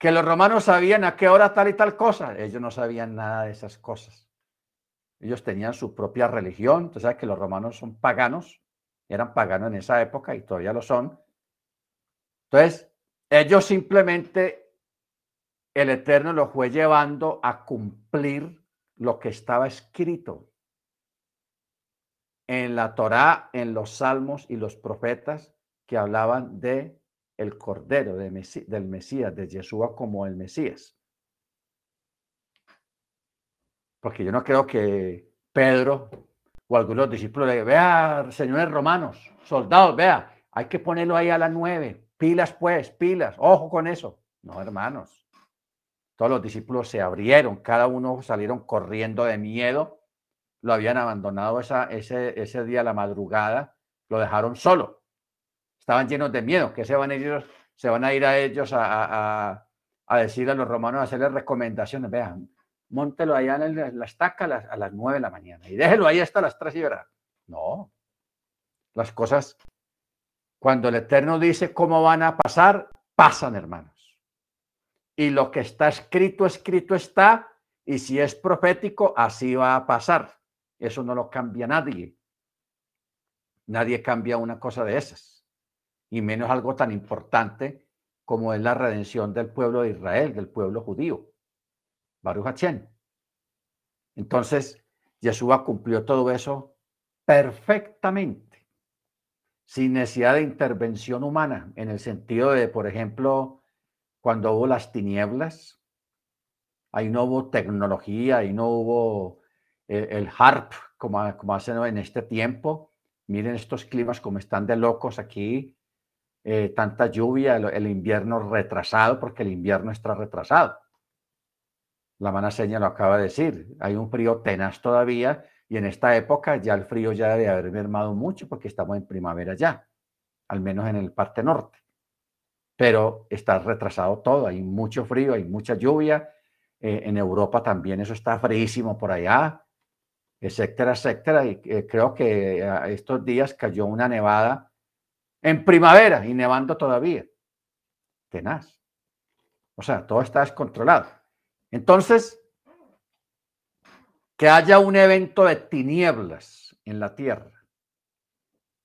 Que los romanos sabían a qué hora tal y tal cosa. Ellos no sabían nada de esas cosas. Ellos tenían su propia religión. Entonces, sabes que los romanos son paganos, eran paganos en esa época y todavía lo son. Entonces, ellos simplemente, el Eterno los fue llevando a cumplir lo que estaba escrito en la Torá, en los salmos y los profetas que hablaban de el Cordero de del Mesías, de Yeshua como el Mesías. porque yo no creo que Pedro algunos discípulos le vea, señores romanos, soldados, vea, hay que ponerlo ahí a las nueve, pilas pues, pilas, ojo con eso. No, hermanos. Todos los discípulos se abrieron, cada uno salieron corriendo de miedo, lo habían abandonado esa, ese, ese día a la madrugada, lo dejaron solo. Estaban llenos de miedo, que se van a ir, se van a, ir a ellos a, a, a decir a los romanos, a hacerles recomendaciones. Vean, móntelo allá en la estaca a las, nueve de la mañana y déjelo ahí hasta las tres y verá. No, las cosas, cuando el Eterno dice cómo van a pasar, pasan, hermanos. Y lo que está escrito, escrito está, y si es profético, así va a pasar. Eso no lo cambia nadie. Nadie cambia una cosa de esas, y menos algo tan importante como es la redención del pueblo de Israel, del pueblo judío. Baruch Hachén. Entonces, Yeshua cumplió todo eso perfectamente, sin necesidad de intervención humana, en el sentido de, por ejemplo, cuando hubo las tinieblas, ahí no hubo tecnología, ahí no hubo eh, el, HARP como, como hacen en este tiempo. Miren estos climas como están de locos aquí, eh, tanta lluvia, el, invierno retrasado, porque el invierno está retrasado. La mala seña lo acaba de decir, hay un frío tenaz todavía y en esta época ya el frío ya debe haber mermado mucho porque estamos en primavera ya, al menos en el parte norte. Pero está retrasado todo, hay mucho frío, hay mucha lluvia. Eh, en Europa también eso está fríísimo por allá, etcétera, etcétera. Y eh, creo que estos días cayó una nevada en primavera y nevando todavía. Tenaz. O sea, todo está descontrolado. Entonces, que haya un evento de tinieblas en la tierra.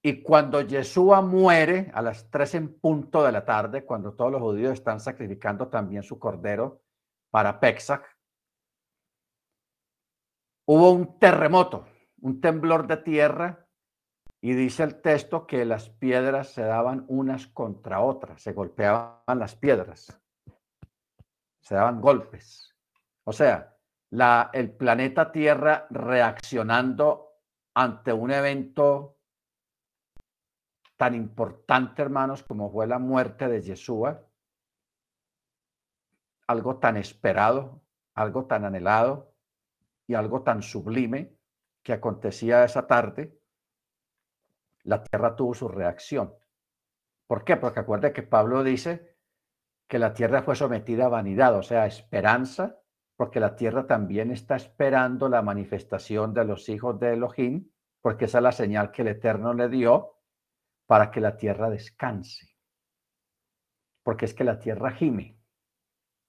Y cuando Yeshua muere a las tres en punto de la tarde, cuando todos los judíos están sacrificando también su cordero para Pesach, hubo un terremoto, un temblor de tierra y dice el texto que las piedras se daban unas contra otras, se golpeaban las piedras, se daban golpes. O sea, el planeta Tierra reaccionando ante un evento tan importante, hermanos, como fue la muerte de Yeshua, algo tan esperado, algo tan anhelado y algo tan sublime que acontecía esa tarde la tierra tuvo su reacción. ¿Por qué? Porque acuerde que Pablo dice que la tierra fue sometida a vanidad, o sea, esperanza, porque la tierra también está esperando la manifestación de los hijos de Elohim, porque esa es la señal que el Eterno le dio para que la tierra descanse. Porque es que la tierra gime.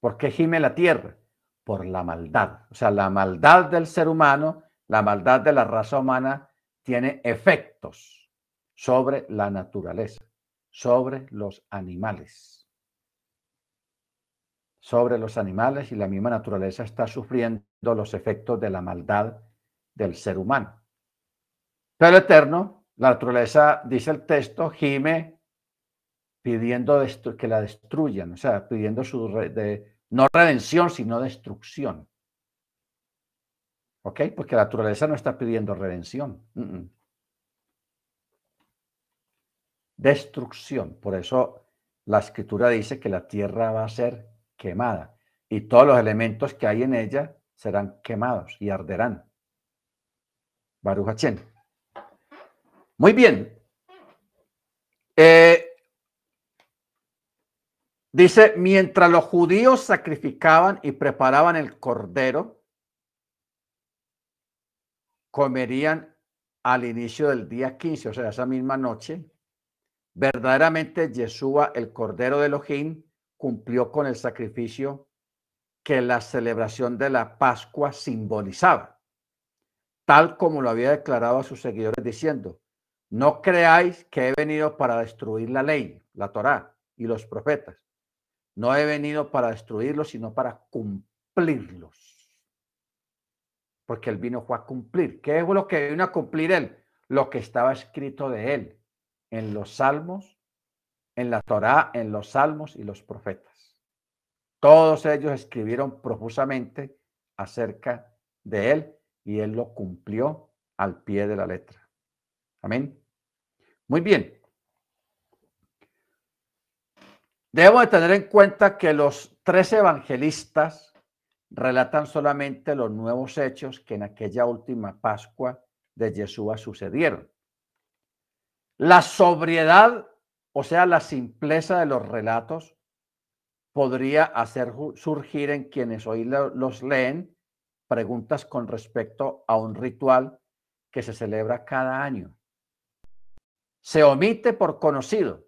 ¿Por qué gime la tierra? Por la maldad. O sea, la maldad del ser humano, la maldad de la raza humana tiene efectos sobre la naturaleza, sobre los animales. Sobre los animales y la misma naturaleza está sufriendo los efectos de la maldad del ser humano. Pero Eterno, la naturaleza, dice el texto, gime pidiendo que la destruyan, o sea, pidiendo su no redención, sino destrucción. ¿Ok? Porque la naturaleza no está pidiendo redención destrucción. Por eso la escritura dice que la tierra va a ser quemada y todos los elementos que hay en ella serán quemados y arderán. Baruch Muy bien. Eh, dice, mientras los judíos sacrificaban y preparaban el cordero, comerían al inicio del día 15, o sea, esa misma noche, Verdaderamente Yeshua, el Cordero de Elohim, cumplió con el sacrificio que la celebración de la Pascua simbolizaba, tal como lo había declarado a sus seguidores diciendo, no creáis que he venido para destruir la ley, la Torá y los profetas. No he venido para destruirlos, sino para cumplirlos. Porque él vino fue a cumplir. ¿Qué es lo que vino a cumplir él? Lo que estaba escrito de él en los salmos, en la Torá, en los salmos y los profetas. Todos ellos escribieron profusamente acerca de él y él lo cumplió al pie de la letra. Amén. Muy bien. Debemos de tener en cuenta que los tres evangelistas relatan solamente los nuevos hechos que en aquella última Pascua de Yeshua sucedieron. La sobriedad, o sea, la simpleza de los relatos, podría hacer surgir en quienes hoy los leen preguntas con respecto a un ritual que se celebra cada año. Se omite por conocido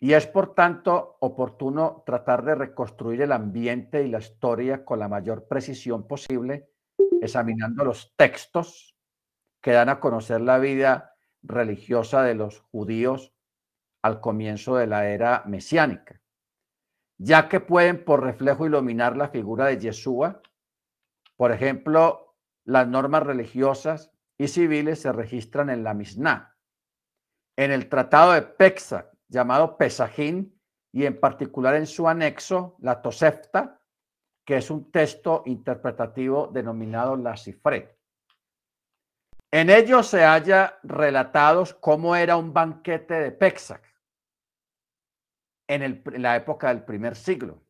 Y es por tanto oportuno tratar de reconstruir el ambiente y la historia con la mayor precisión posible, examinando los textos que dan a conocer la vida religiosa de los judíos al comienzo de la era mesiánica, ya que pueden por reflejo iluminar la figura de Yeshua. Por ejemplo, las normas religiosas y civiles se registran en la Mishnah, en el Tratado de Pexa, llamado Pesajín, y en particular en su anexo, la Tosefta, que es un texto interpretativo denominado la Cifre. En ello se halla relatados cómo era un banquete de Pesach en, la época del primer siglo,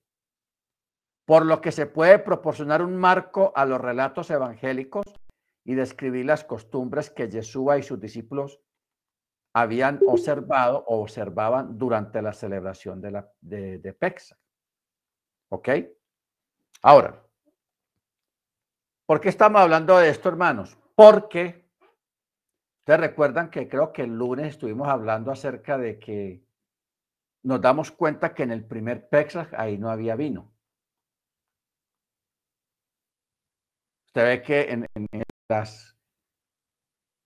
por lo que se puede proporcionar un marco a los relatos evangélicos y describir las costumbres que Yeshua y sus discípulos habían observado o observaban durante la celebración de, la, de, de Pexa. ¿Ok? Ahora, ¿por qué estamos hablando de esto, hermanos? Porque ustedes recuerdan que creo que el lunes estuvimos hablando acerca de que nos damos cuenta que en el primer Pesach ahí no había vino. Usted ve que en, en las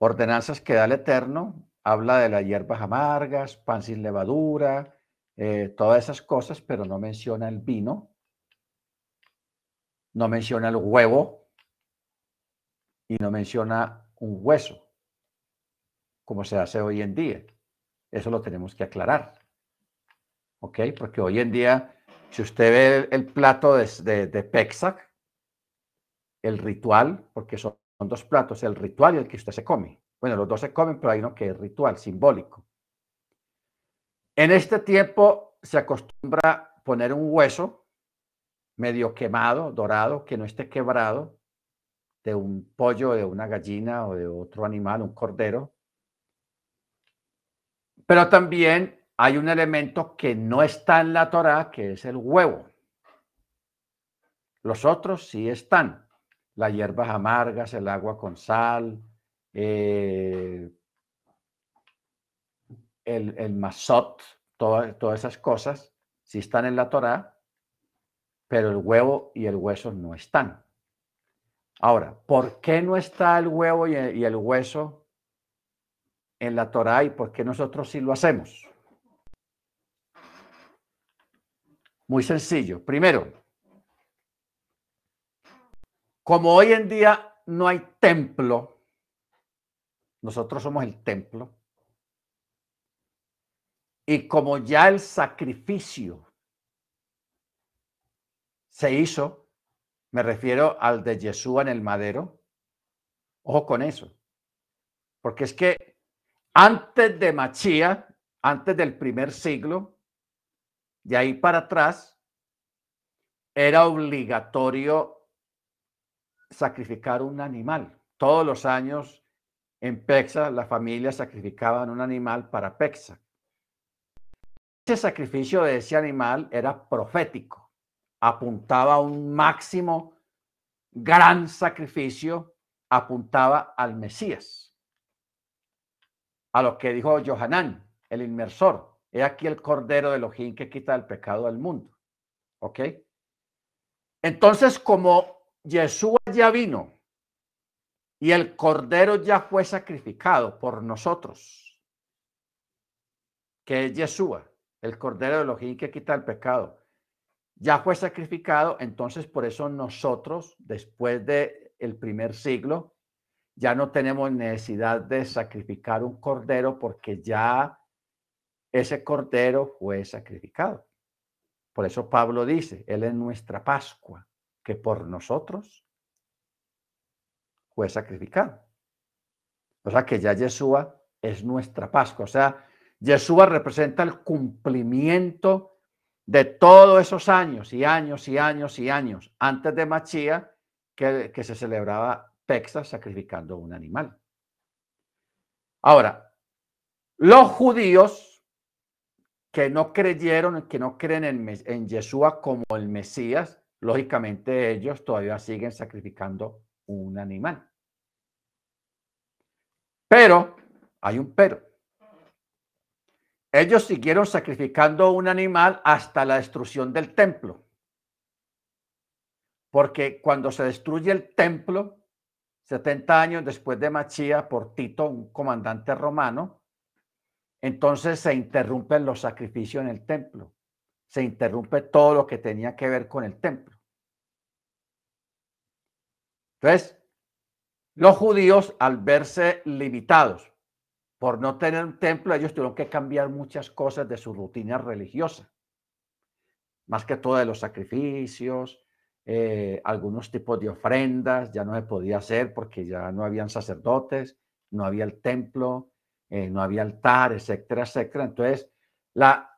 ordenanzas que da el Eterno, habla de las hierbas amargas, pan sin levadura, eh, todas esas cosas, pero no menciona el vino, no menciona el huevo y no menciona un hueso, como se hace hoy en día. Eso lo tenemos que aclarar. ¿Ok? Porque hoy en día, si usted ve el plato de, de, de Pexac, el ritual, porque son dos platos, el ritual y el que usted se come. Bueno, los dos se comen, pero hay uno que es ritual, simbólico. En este tiempo se acostumbra poner un hueso medio quemado, dorado, que no esté quebrado, de un pollo, de una gallina o de otro animal, un cordero. Pero también hay un elemento que no está en la Torá, que es el huevo. Los otros sí están. Las hierbas amargas, el agua con sal, eh, el, el masot, todas esas cosas, sí están en la Torá, pero el huevo y el hueso no están. Ahora, ¿por qué no está el huevo y el, y el hueso en la Torá y por qué nosotros sí lo hacemos? Muy sencillo. Primero, como hoy en día no hay templo, nosotros somos el templo. Y como ya el sacrificio se hizo, me refiero al de Jesús en el madero, ojo con eso, porque es que antes de Machía, antes del primer siglo, de ahí para atrás, era obligatorio sacrificar un animal. Todos los años en Pexa, la familia sacrificaban un animal para Pexa. Ese sacrificio de ese animal era profético, apuntaba a un máximo gran sacrificio, apuntaba al Mesías. A lo que dijo Johanán, el inmersor, he aquí el cordero de Elohim que quita el pecado del mundo. ¿Ok? Entonces, como Yeshua ya vino y el cordero ya fue sacrificado por nosotros, que es Yeshua, el cordero de Elohim que quita el pecado. Ya fue sacrificado, entonces por eso nosotros, después del el primer siglo, ya no tenemos necesidad de sacrificar un cordero porque ya ese cordero fue sacrificado. Por eso Pablo dice, Él es nuestra Pascua, que por nosotros fue sacrificado. O sea que ya Yeshua es nuestra Pascua. O sea, Yeshua representa el cumplimiento de todos esos años y años y años y años antes de Machía que, que se celebraba Pexa sacrificando un animal. Ahora, los judíos que no creyeron, que no creen en, en Yeshua como el Mesías, lógicamente ellos todavía siguen sacrificando un animal. Pero, hay un pero. ellos siguieron sacrificando un animal hasta la destrucción del templo. Porque cuando se destruye el templo, 70 años después de Machía por Tito, un comandante romano, entonces se interrumpen los sacrificios en el templo. Se interrumpe todo lo que tenía que ver con el templo. Entonces, los judíos, al verse limitados por no tener un templo, ellos tuvieron que cambiar muchas cosas de su rutina religiosa. Más que todo de los sacrificios, eh, algunos tipos de ofrendas, ya no se podía hacer porque ya no habían sacerdotes, no había el templo, eh, no había altar, etcétera, etcétera. Entonces,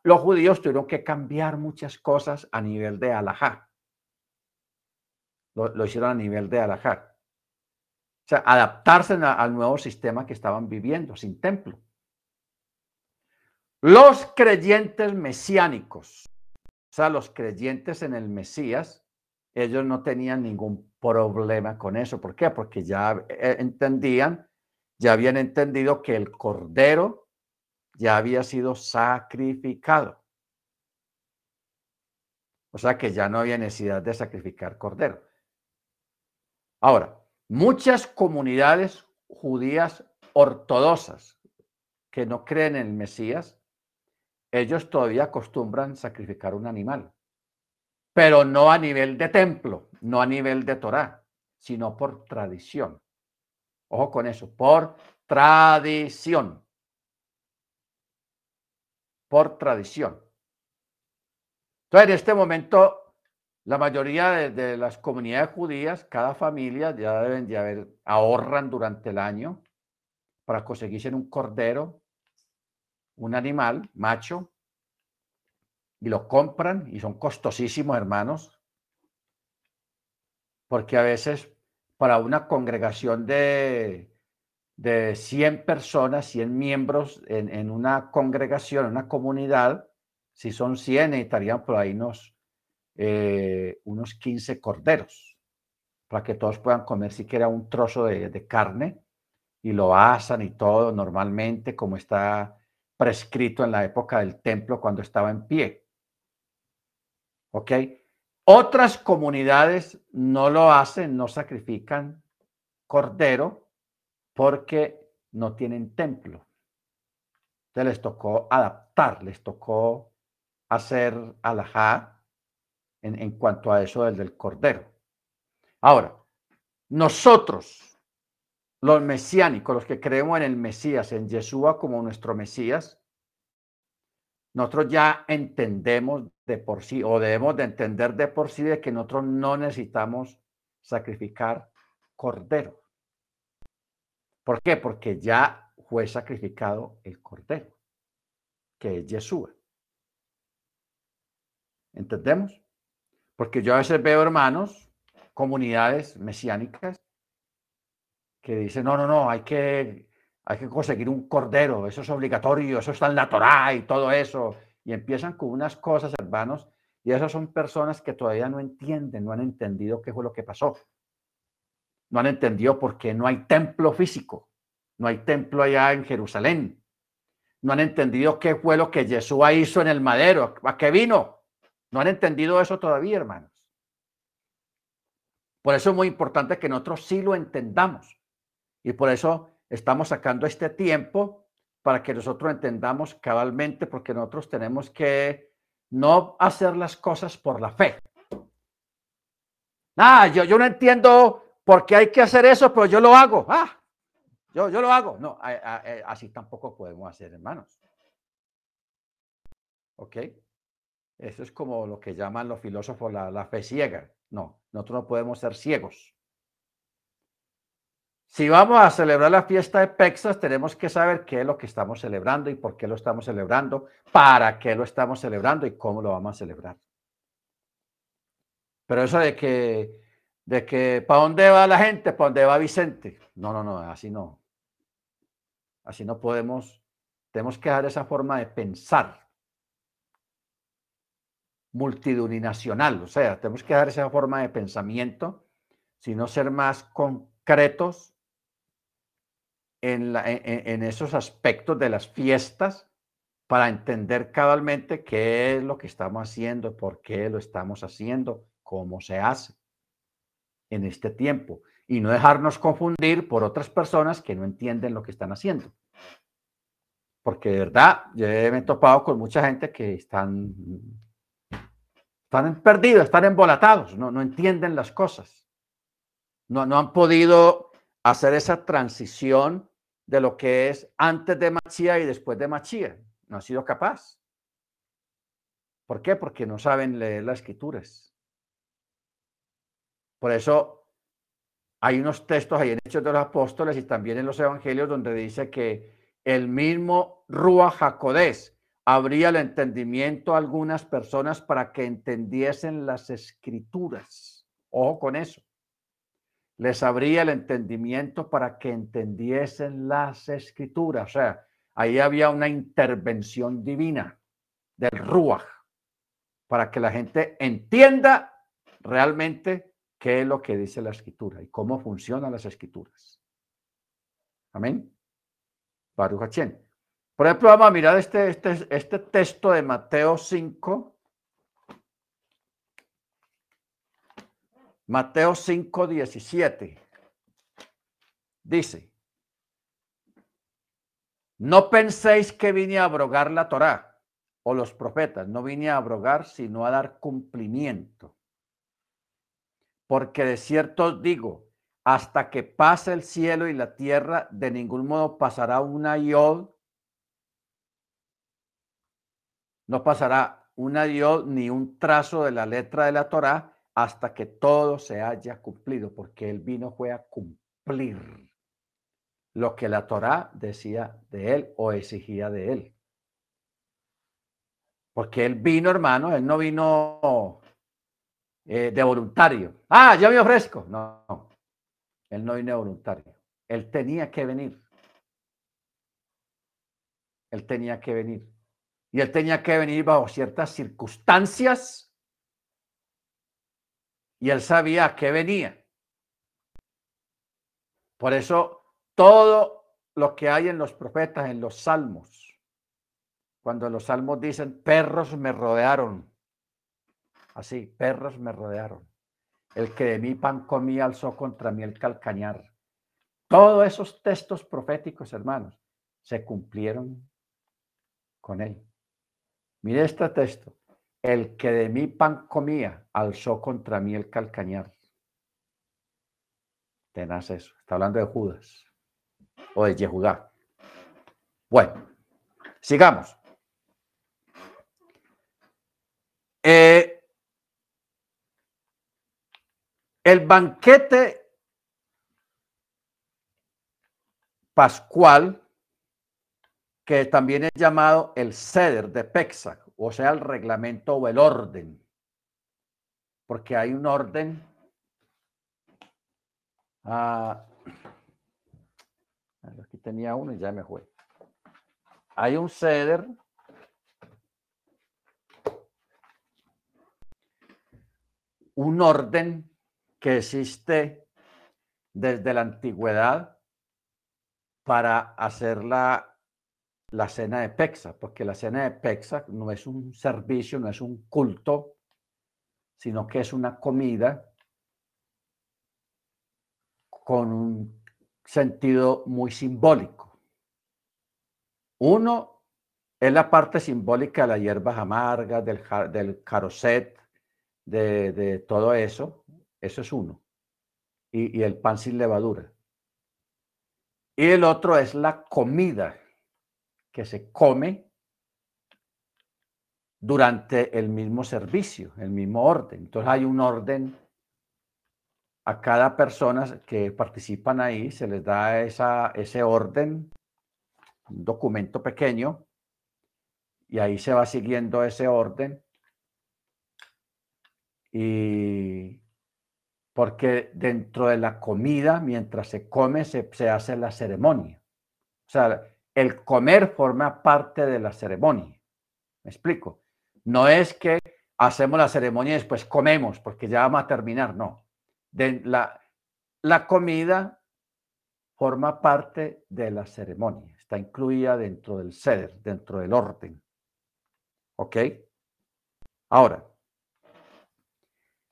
los judíos tuvieron que cambiar muchas cosas a nivel de alajá. Lo, hicieron a nivel de alajá. O sea, adaptarse al nuevo sistema que estaban viviendo, sin templo. Los creyentes mesiánicos, o sea, los creyentes en el Mesías, ellos no tenían ningún problema con eso. ¿Por qué? Porque ya eh, entendían ya habían entendido que el cordero ya había sido sacrificado. O sea que ya no había necesidad de sacrificar cordero. Ahora, muchas comunidades judías ortodoxas que no creen en el Mesías, ellos todavía acostumbran sacrificar un animal, pero no a nivel de templo, no a nivel de Torah, sino por tradición. Ojo con eso, por tradición. Por tradición. Entonces, en este momento, la mayoría de, las comunidades judías, cada familia ya deben de haber, ahorran durante el año para conseguirse un cordero, un animal macho, y lo compran y son costosísimos, hermanos, porque a veces para una congregación de, de 100 personas, 100 miembros en, una congregación, en una comunidad, si son 100, necesitarían por ahí unos, eh, unos 15 corderos para que todos puedan comer siquiera un trozo de, de carne y lo asan y todo normalmente como está prescrito en la época del templo cuando estaba en pie. ¿Ok? Otras comunidades no lo hacen, no sacrifican cordero porque no tienen templo. Entonces les tocó adaptar, les tocó hacer alajá en, en cuanto a eso del, del cordero. Ahora, nosotros, los mesiánicos, los que creemos en el Mesías, en Yeshua como nuestro Mesías, nosotros ya entendemos de por sí, o debemos de entender de por sí, de que nosotros no necesitamos sacrificar cordero. ¿Por qué? Porque ya fue sacrificado el cordero, que es Yeshua. ¿Entendemos? Porque yo a veces veo hermanos, comunidades mesiánicas, que dicen, no, no, no, hay que hay que conseguir un cordero, eso es obligatorio, eso está en la Torá y todo eso. Y empiezan con unas cosas, hermanos, y esas son personas que todavía no entienden, no han entendido qué fue lo que pasó. No han entendido por qué no hay templo físico, no hay templo allá en Jerusalén. No han entendido qué fue lo que Jesús hizo en el madero, a qué vino. No han entendido eso todavía, hermanos. Por eso es muy importante que nosotros sí lo entendamos. Y por eso estamos sacando este tiempo para que nosotros entendamos cabalmente, porque nosotros tenemos que no hacer las cosas por la fe. Ah, yo, yo no entiendo por qué hay que hacer eso, pero yo lo hago. Ah, yo, yo lo hago. No, así tampoco podemos hacer, hermanos. ¿Ok? Eso es como lo que llaman los filósofos la, la fe ciega. No, nosotros no podemos ser ciegos. Si vamos a celebrar la fiesta de Pexas, tenemos que saber qué es lo que estamos celebrando y por qué lo estamos celebrando, para qué lo estamos celebrando y cómo lo vamos a celebrar. Pero eso de que, de que, ¿para dónde va la gente? ¿Para dónde va Vicente? No, no, no, así no. Así no podemos, tenemos que dar esa forma de pensar multiduninacional, o sea, tenemos que dar esa forma de pensamiento, sino ser más concretos en, esos aspectos de las fiestas para entender cabalmente qué es lo que estamos haciendo, por qué lo estamos haciendo, cómo se hace en este tiempo y no dejarnos confundir por otras personas que no entienden lo que están haciendo. Porque de verdad, yo me he topado con mucha gente que están, están perdidos, están embolatados, no, no entienden las cosas. No, no han podido hacer esa transición de lo que es antes de Machía y después de Machía. No ha sido capaz. ¿Por qué? Porque no saben leer las escrituras. Por eso hay unos textos ahí en Hechos de los Apóstoles y también en los Evangelios donde dice que el mismo Rúa Jacodés abría el entendimiento a algunas personas para que entendiesen las escrituras. Ojo con eso. Les abría el entendimiento para que entendiesen las escrituras. O sea, ahí había una intervención divina del Ruach para que la gente entienda realmente qué es lo que dice la escritura y cómo funcionan las escrituras. Amén. Baruch Por ejemplo, vamos a mirar este, este, este texto de Mateo 5. Mateo 5, 17. Dice, no penséis que vine a abrogar la Torá o los profetas, no vine a abrogar, sino a dar cumplimiento porque de cierto os digo, hasta que pase el cielo y la tierra, de ningún modo pasará una yod, no pasará una yod ni un trazo de la letra de la Torá hasta que todo se haya cumplido, porque el vino fue a cumplir lo que la Torá decía de él o exigía de él. Porque él vino, hermano, él no vino eh, de voluntario. Ah, yo me ofrezco. No, él no vino de voluntario. Él tenía que venir. Él tenía que venir. Y él tenía que venir bajo ciertas circunstancias. Y él sabía que venía. Por eso todo lo que hay en los profetas, en los salmos, cuando los salmos dicen, perros me rodearon, Así, perros me rodearon. El que de mi pan comía alzó contra mí el calcañar. Todos esos textos proféticos, hermanos, se cumplieron con él. Mire este texto. El que de mi pan comía alzó contra mí el calcañar. Tenaz eso. Está hablando de Judas o de Yehudá. Bueno, sigamos. Eh, El banquete pascual, que también es llamado el ceder de Pexac, o sea, el reglamento o el orden, porque hay un orden. Ah, aquí tenía uno y ya me fue. Hay un ceder un orden que existe desde la antigüedad para hacer la, la cena de Pexa, porque la cena de Pexa no es un servicio, no es un culto, sino que es una comida con un sentido muy simbólico. Uno es la parte simbólica de las hierbas amargas, del, del caroset, de, de todo eso, eso es uno. Y, el pan sin levadura. Y el otro es la comida que se come durante el mismo servicio, el mismo orden. Entonces hay un orden a cada persona que participan ahí, se les da esa, ese orden, un documento pequeño, y ahí se va siguiendo ese orden. Y porque dentro de la comida, mientras se come, se, hace la ceremonia. O sea, el comer forma parte de la ceremonia. ¿Me explico? No es que hacemos la ceremonia y después comemos, porque ya vamos a terminar, no. La comida forma parte de la ceremonia. está incluida dentro del ceder, dentro del orden. ¿Ok? Ahora,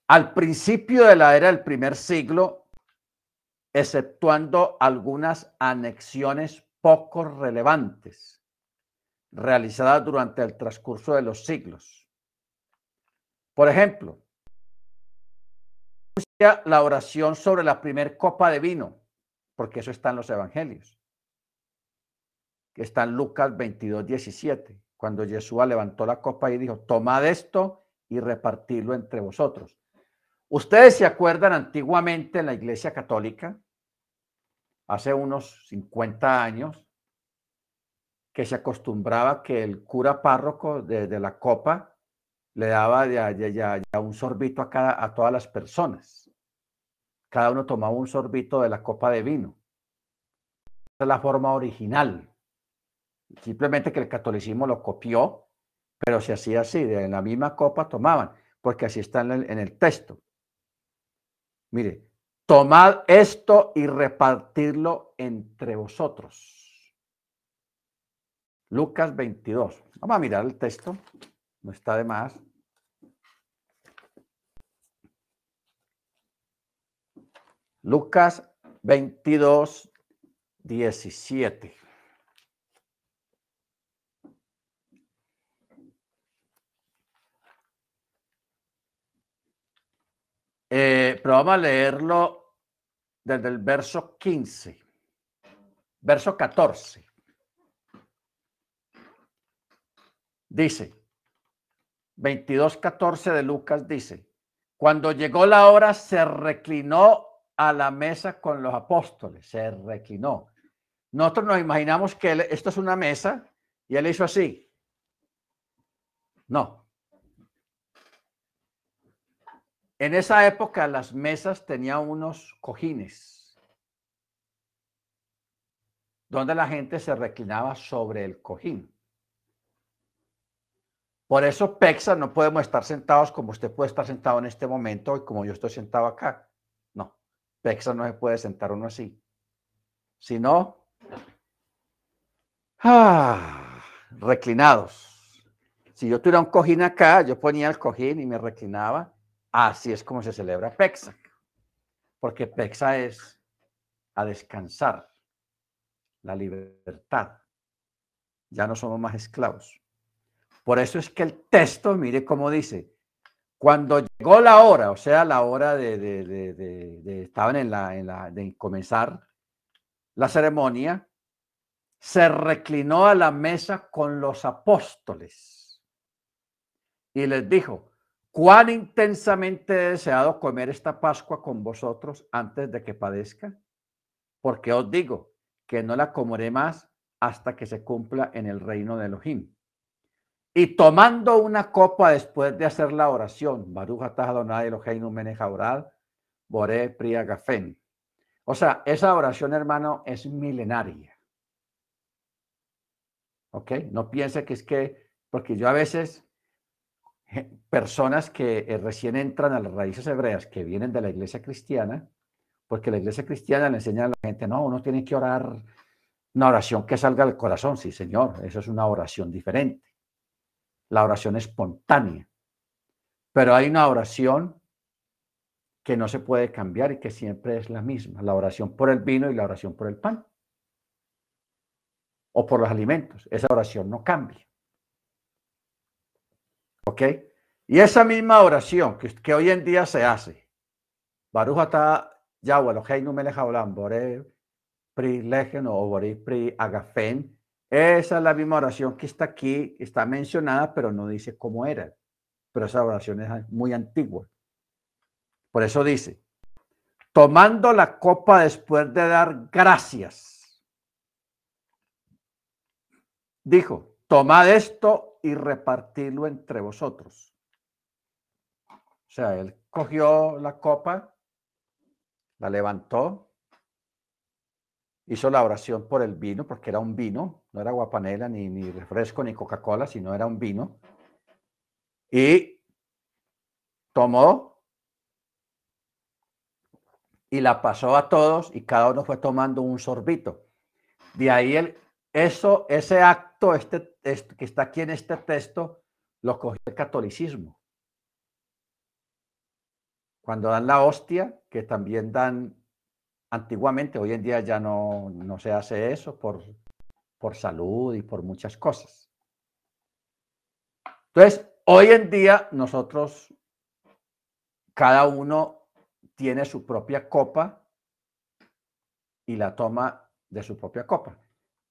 al principio de la era del primer siglo, exceptuando algunas anexiones poco relevantes realizadas durante el transcurso de los siglos. Por ejemplo, la oración sobre la primer copa de vino, porque eso está en los evangelios, que está en Lucas 22, 17, cuando Jesús levantó la copa y dijo, tomad esto y repartirlo entre vosotros. Ustedes se acuerdan antiguamente en la Iglesia Católica, hace unos 50 años, que se acostumbraba que el cura párroco de, la copa le daba ya, ya, ya, un sorbito a, cada, a todas las personas. Cada uno tomaba un sorbito de la copa de vino. Esa es la forma original. Simplemente que el catolicismo lo copió, pero se hacía así, de la misma copa tomaban, porque así está en el texto. Mire, tomad esto y repartirlo entre vosotros. Lucas 22. Vamos a mirar el texto, no está de más. Lucas 22, 17. Eh, pero vamos a leerlo desde el verso 15, verso 14. Dice, 22.14 de Lucas dice, cuando llegó la hora se reclinó a la mesa con los apóstoles, se reclinó. Nosotros nos imaginamos que esto es una mesa y él hizo así. No, En esa época las mesas tenían unos cojines donde la gente se reclinaba sobre el cojín. Por eso, Pexa, no podemos estar sentados como usted puede estar sentado en este momento y como yo estoy sentado acá. No, Pexa no se puede sentar uno así. Sino, ah, reclinados. Si yo tuviera un cojín acá, yo ponía el cojín y me reclinaba Así es como se celebra Pexa, porque Pexa es a descansar, la libertad. Ya no somos más esclavos. Por eso es que el texto, mire cómo dice, cuando llegó la hora, o sea, la hora de, de, estaban en la, en la, de comenzar la ceremonia, se reclinó a la mesa con los apóstoles y les dijo, cuán intensamente he deseado comer esta Pascua con vosotros antes de que padezca, porque os digo que no la comeré más hasta que se cumpla en el reino de Elohim. Y tomando una copa después de hacer la oración, Baruch atah Adonai Eloheinu Boré Gafen. O sea, esa oración, hermano, es milenaria. ¿Ok? No piense que es que, porque yo a veces personas que eh, recién entran a las raíces hebreas, que vienen de la iglesia cristiana, porque la iglesia cristiana le enseña a la gente, no, uno tiene que orar una oración que salga del corazón. Sí, Señor, eso es una oración diferente. La oración espontánea. Pero hay una oración que no se puede cambiar y que siempre es la misma, la oración por el vino y la oración por el pan. O por los alimentos. Esa oración no cambia. Y esa misma oración que, hoy en día se hace, Baruch ata Yahweh Eloheinu melech haolam, pri legen o pri agafen, esa es la misma oración que está aquí, está mencionada, pero no dice cómo era. Pero esa oración es muy antigua. Por eso dice, tomando la copa después de dar gracias, dijo, tomad esto y repartirlo entre vosotros. O sea, él cogió la copa, la levantó, hizo la oración por el vino, porque era un vino, no era guapanela, ni, ni refresco, ni Coca-Cola, sino era un vino. Y tomó y la pasó a todos y cada uno fue tomando un sorbito. De ahí el, eso, ese acto este, este, que está aquí en este texto, lo cogió el catolicismo. Cuando dan la hostia, que también dan antiguamente, hoy en día ya no, no se hace eso por, por salud y por muchas cosas. Entonces, hoy en día nosotros, cada uno tiene su propia copa y la toma de su propia copa.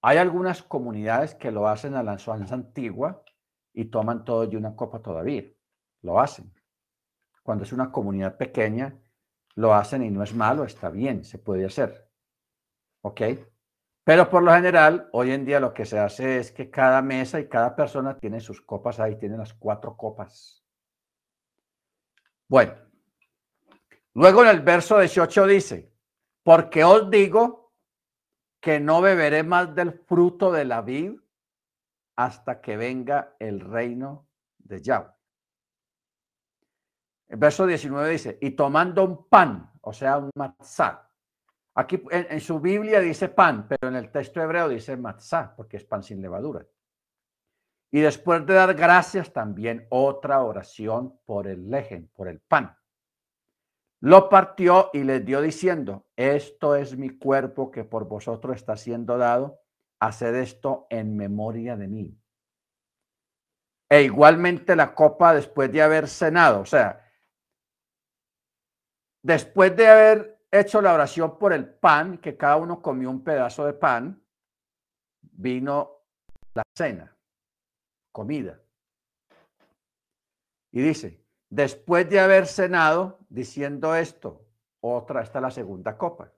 Hay algunas comunidades que lo hacen a la anzuanza antigua y toman todo de una copa todavía. Lo hacen. Cuando es una comunidad pequeña, lo hacen y no es malo, está bien, se puede hacer. ¿Ok? Pero por lo general, hoy en día lo que se hace es que cada mesa y cada persona tiene sus copas ahí, tiene las cuatro copas. Bueno, luego en el verso 18 dice, porque os digo que no beberé más del fruto de la vid hasta que venga el reino de Yahweh. El verso 19 dice, y tomando un pan, o sea, un matzah. Aquí en, su Biblia dice pan, pero en el texto hebreo dice matzah, porque es pan sin levadura. Y después de dar gracias, también otra oración por el lejen, por el pan. Lo partió y les dio diciendo, esto es mi cuerpo que por vosotros está siendo dado, haced esto en memoria de mí. E igualmente la copa después de haber cenado, o sea, después de haber hecho la oración por el pan, que cada uno comió un pedazo de pan, vino la cena, comida. Y dice, después de haber cenado, diciendo esto, otra, esta es la segunda copa.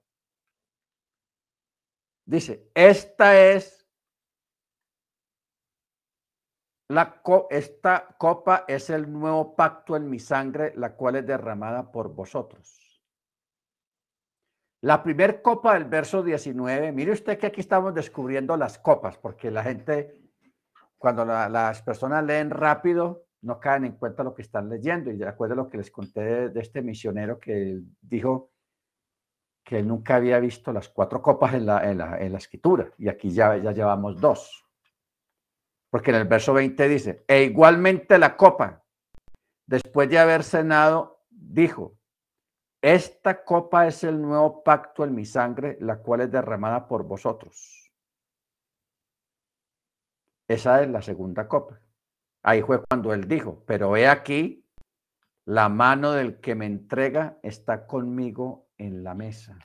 Dice, esta es la esta copa es el nuevo pacto en mi sangre, la cual es derramada por vosotros. La primer copa del verso 19, mire usted que aquí estamos descubriendo las copas, porque la gente, cuando las personas leen rápido, no caen en cuenta lo que están leyendo. Y de acuerdo a lo que les conté de, este misionero que dijo que nunca había visto las cuatro copas en la, en la, escritura, y aquí ya, ya llevamos dos. Porque en el verso 20 dice, e igualmente la copa, después de haber cenado, dijo, esta copa es el nuevo pacto en mi sangre, la cual es derramada por vosotros. Esa es la segunda copa. Ahí fue cuando él dijo, pero he aquí, la mano del que me entrega está conmigo en la mesa.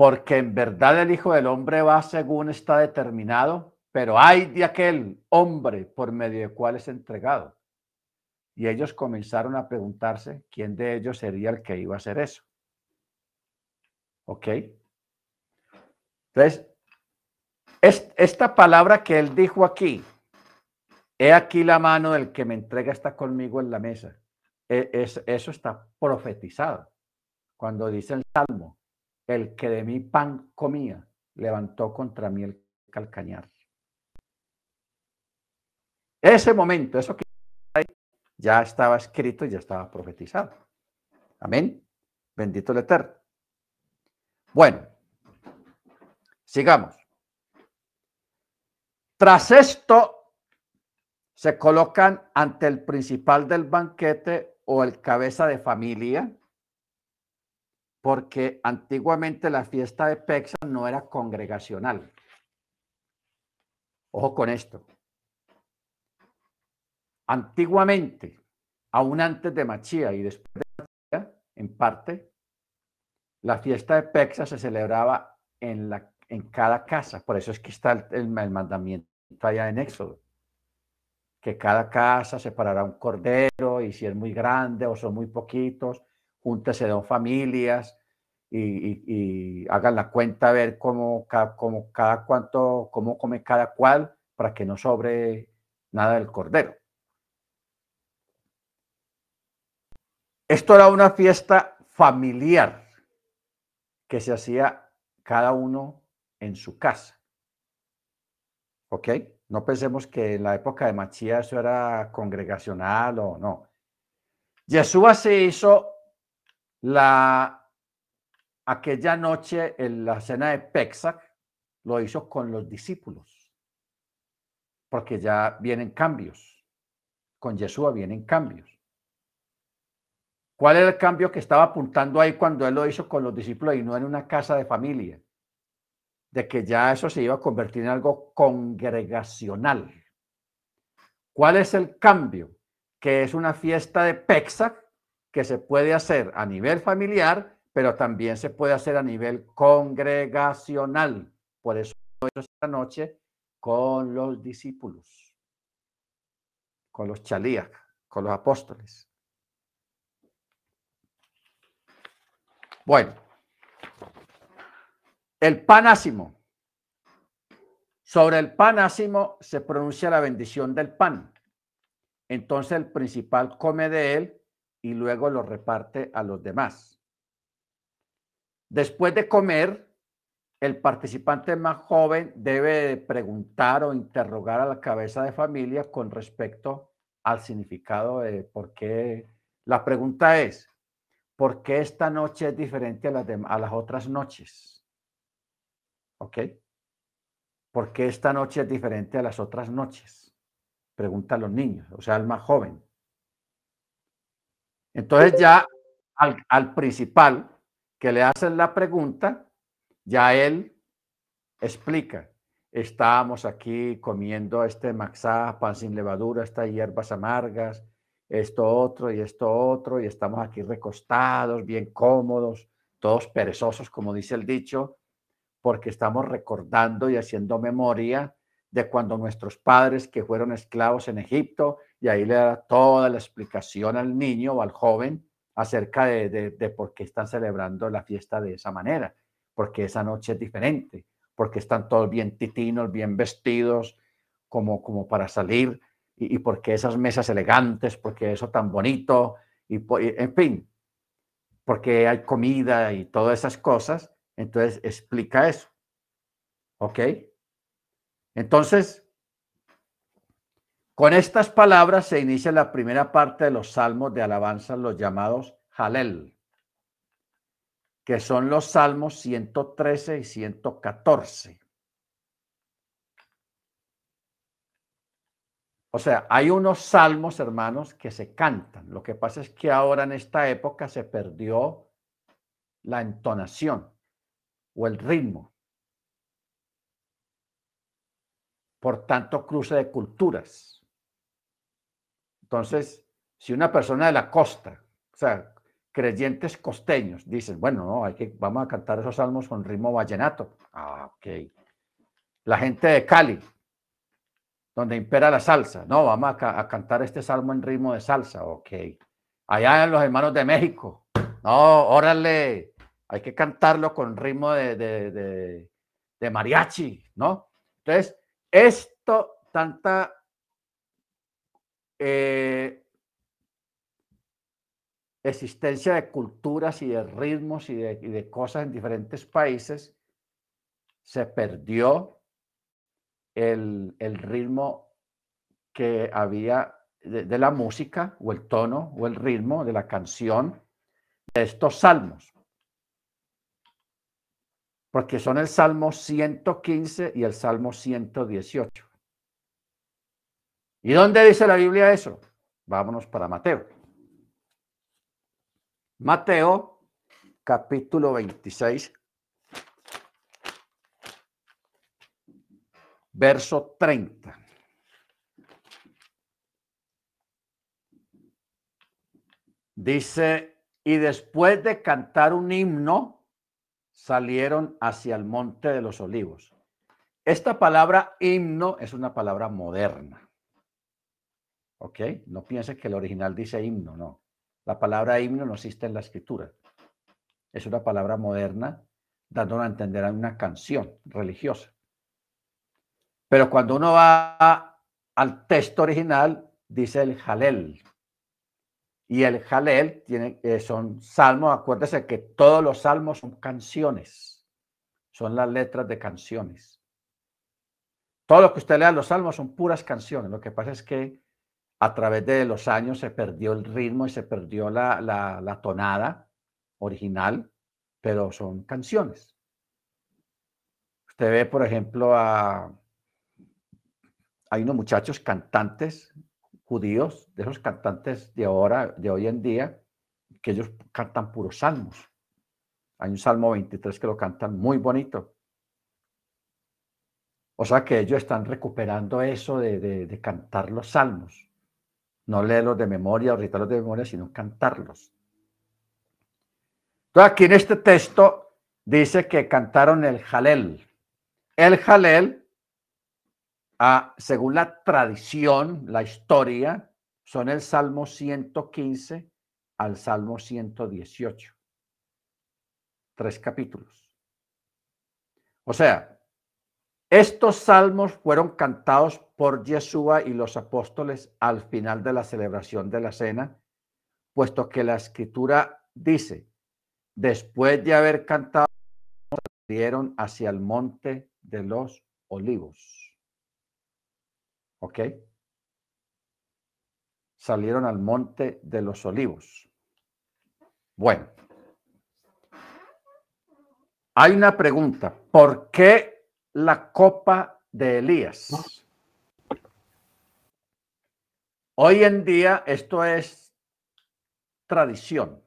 porque en verdad el Hijo del Hombre va según está determinado, pero hay de aquel hombre por medio del cual es entregado. Y ellos comenzaron a preguntarse quién de ellos sería el que iba a hacer eso. ¿Ok? Entonces, esta palabra que él dijo aquí, he aquí la mano del que me entrega está conmigo en la mesa. E, eso está profetizado. Cuando dice el Salmo, el que de mi pan comía, levantó contra mí el calcañar. Ese momento, eso que ya estaba escrito y ya estaba profetizado. Amén. Bendito el Eterno. Bueno, sigamos. Tras esto, se colocan ante el principal del banquete o el cabeza de familia porque antiguamente la fiesta de Pexa no era congregacional. Ojo con esto. Antiguamente, aún antes de Machía y después de Machía, en parte, la fiesta de Pexa se celebraba en, la, en cada casa. Por eso es que está el, mandamiento allá en Éxodo. Que cada casa separará un cordero y si es muy grande o son muy poquitos, júntese dos familias y, hagan la cuenta a ver cómo, cómo, cada cuánto, cómo come cada cual para que no sobre nada del cordero. Esto era una fiesta familiar que se hacía cada uno en su casa. ¿Ok? No pensemos que en la época de Machía eso era congregacional o no. Yeshua se hizo la aquella noche en la cena de Pexac lo hizo con los discípulos, porque ya vienen cambios. Con Yeshua vienen cambios. ¿Cuál era el cambio que estaba apuntando ahí cuando él lo hizo con los discípulos y no en una casa de familia? De que ya eso se iba a convertir en algo congregacional. ¿Cuál es el cambio? Que es una fiesta de Pexac que se puede hacer a nivel familiar, pero también se puede hacer a nivel congregacional. Por eso esta noche con los discípulos, con los chalías, con los apóstoles. Bueno, el panásimo. Sobre el panásimo se pronuncia la bendición del pan. Entonces el principal come de él y luego lo reparte a los demás. Después de comer, el participante más joven debe preguntar o interrogar a la cabeza de familia con respecto al significado de por qué. La pregunta es, ¿por qué esta noche es diferente a las, a las otras noches? ¿Ok? ¿Por qué esta noche es diferente a las otras noches? Pregunta a los niños, o sea, al más joven. Entonces ya al, al principal que le hacen la pregunta, ya él explica, estábamos aquí comiendo este maxá, pan sin levadura, estas hierbas amargas, esto otro y esto otro, y estamos aquí recostados, bien cómodos, todos perezosos, como dice el dicho, porque estamos recordando y haciendo memoria de cuando nuestros padres que fueron esclavos en Egipto, y ahí le da toda la explicación al niño o al joven acerca de, de, de por qué están celebrando la fiesta de esa manera porque esa noche es diferente, porque están todos bien titinos, bien vestidos, como, como para salir, y, porque esas mesas elegantes, porque eso tan bonito, y, en fin, porque hay comida y todas esas cosas, entonces explica eso. ¿Ok? Entonces, con estas palabras se inicia la primera parte de los salmos de alabanza, los llamados Halel que son los salmos 113 y 114. O sea, hay unos salmos, hermanos, que se cantan. Lo que pasa es que ahora en esta época se perdió la entonación o el ritmo. Por tanto, cruce de culturas. Entonces, si una persona de la costa, o sea, creyentes costeños dicen, bueno, no, hay que, vamos a cantar esos salmos con ritmo vallenato. Ah, ok. La gente de Cali, donde impera la salsa, no, vamos a, cantar este salmo en ritmo de salsa, ok. Allá en los hermanos de México, no, órale, hay que cantarlo con ritmo de, mariachi, ¿no? Entonces, esto, tanta eh, existencia de culturas y de ritmos y de, cosas en diferentes países, se perdió el, ritmo que había de, la música o el tono o el ritmo de la canción de estos salmos. Porque son el Salmo 115 y el Salmo 118. ¿Y dónde dice la Biblia eso? Vámonos para Mateo. Mateo capítulo 26, verso 30. Dice, y después de cantar un himno, salieron hacia el monte de los olivos. Esta palabra himno es una palabra moderna. ¿Ok? No piense que el original dice himno, no. La palabra himno no existe en la escritura. Es una palabra moderna dando a entender a una canción religiosa. Pero cuando uno va al texto original, dice el Jalel. Y el Jalel tiene, eh, son salmos, acuérdese que todos los salmos son canciones, son las letras de canciones. Todo lo que usted lea los salmos son puras canciones. Lo que pasa es que a través de los años se perdió el ritmo y se perdió la, tonada original pero son canciones. Usted ve, por ejemplo, a... Hay unos muchachos cantantes judíos, de esos cantantes de ahora, de hoy en día, que ellos cantan puros salmos. Hay un Salmo 23 que lo cantan muy bonito. O sea que ellos están recuperando eso de, cantar los salmos. No leerlos de memoria o recitarlos de memoria, sino cantarlos. Entonces aquí en este texto dice que cantaron el Jalel. El Jalel, según la tradición, la historia, son el Salmo 115 al Salmo 118 tres capítulos. O sea, estos salmos fueron cantados por Yeshua y los apóstoles al final de la celebración de la cena, puesto que la escritura dice, después de haber cantado, salieron hacia el monte de los olivos. ¿Ok? Salieron al monte de los olivos. Bueno, hay una pregunta. ¿Por qué la copa de Elías? Hoy en día esto es tradición.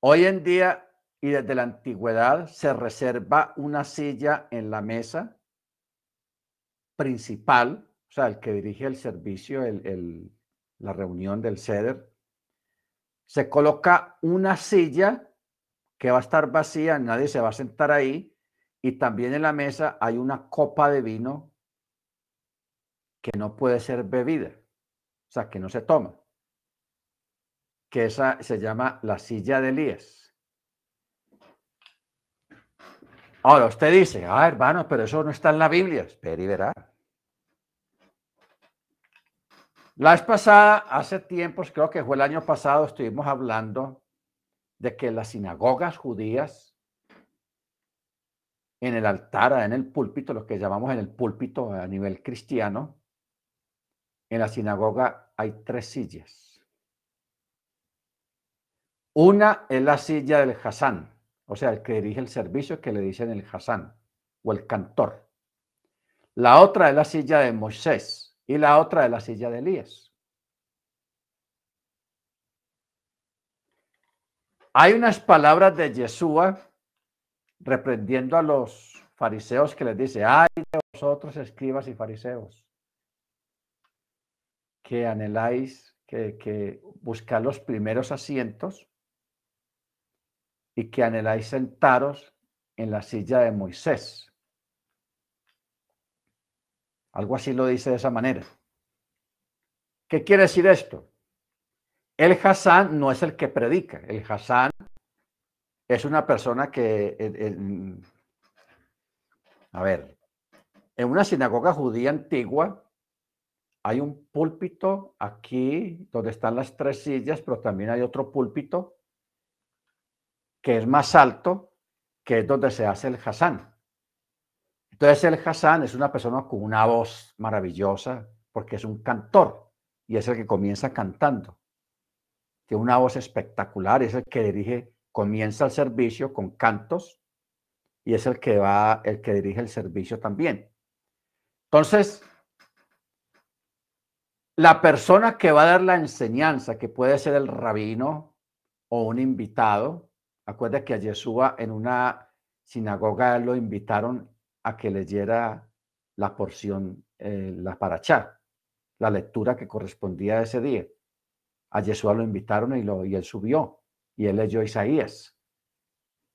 Hoy en día y desde la antigüedad se reserva una silla en la mesa principal, o sea, el que dirige el servicio, la reunión del CEDER. Se coloca una silla que va a estar vacía, nadie se va a sentar ahí. Y también en la mesa hay una copa de vino que no puede ser bebida, o sea, que no se toma. Que esa se llama la silla de Elías. Ahora usted dice, ah, hermano, pero eso no está en la Biblia. Espera y verá. La vez pasada, hace tiempos, creo que fue el año pasado, estuvimos hablando de que las sinagogas judías en el altar, en el púlpito, lo que llamamos en el púlpito a nivel cristiano, en la sinagoga hay tres sillas. Una es la silla del Hasán, o sea, el que dirige el servicio que le dicen el Hasán o el cantor. La otra es la silla de Moisés y la otra es la silla de Elías. Hay unas palabras de Yeshua reprendiendo a los fariseos que les dice, ay de vosotros escribas y fariseos, que anheláis, que, que buscar los primeros asientos y que anheláis sentaros en la silla de Moisés. Algo así lo dice de esa manera. ¿Qué quiere decir esto? El Hassan no es el que predica. El Hassan es una persona que, a ver, en una sinagoga judía antigua hay un púlpito aquí donde están las tres sillas, pero también hay otro púlpito que es más alto, que es donde se hace el Hassan. Entonces el Hassan es una persona con una voz maravillosa porque es un cantor y es el que comienza cantando tiene una voz espectacular, es el que dirige, comienza el servicio con cantos y es el que va, el que dirige el servicio también. Entonces, la persona que va a dar la enseñanza, que puede ser el rabino o un invitado, acuerda que a Yeshua en una sinagoga lo invitaron a que leyera la porción, eh, la parachá, la lectura que correspondía a ese día. A Yeshua lo invitaron y, lo, y él subió y él leyó Isaías.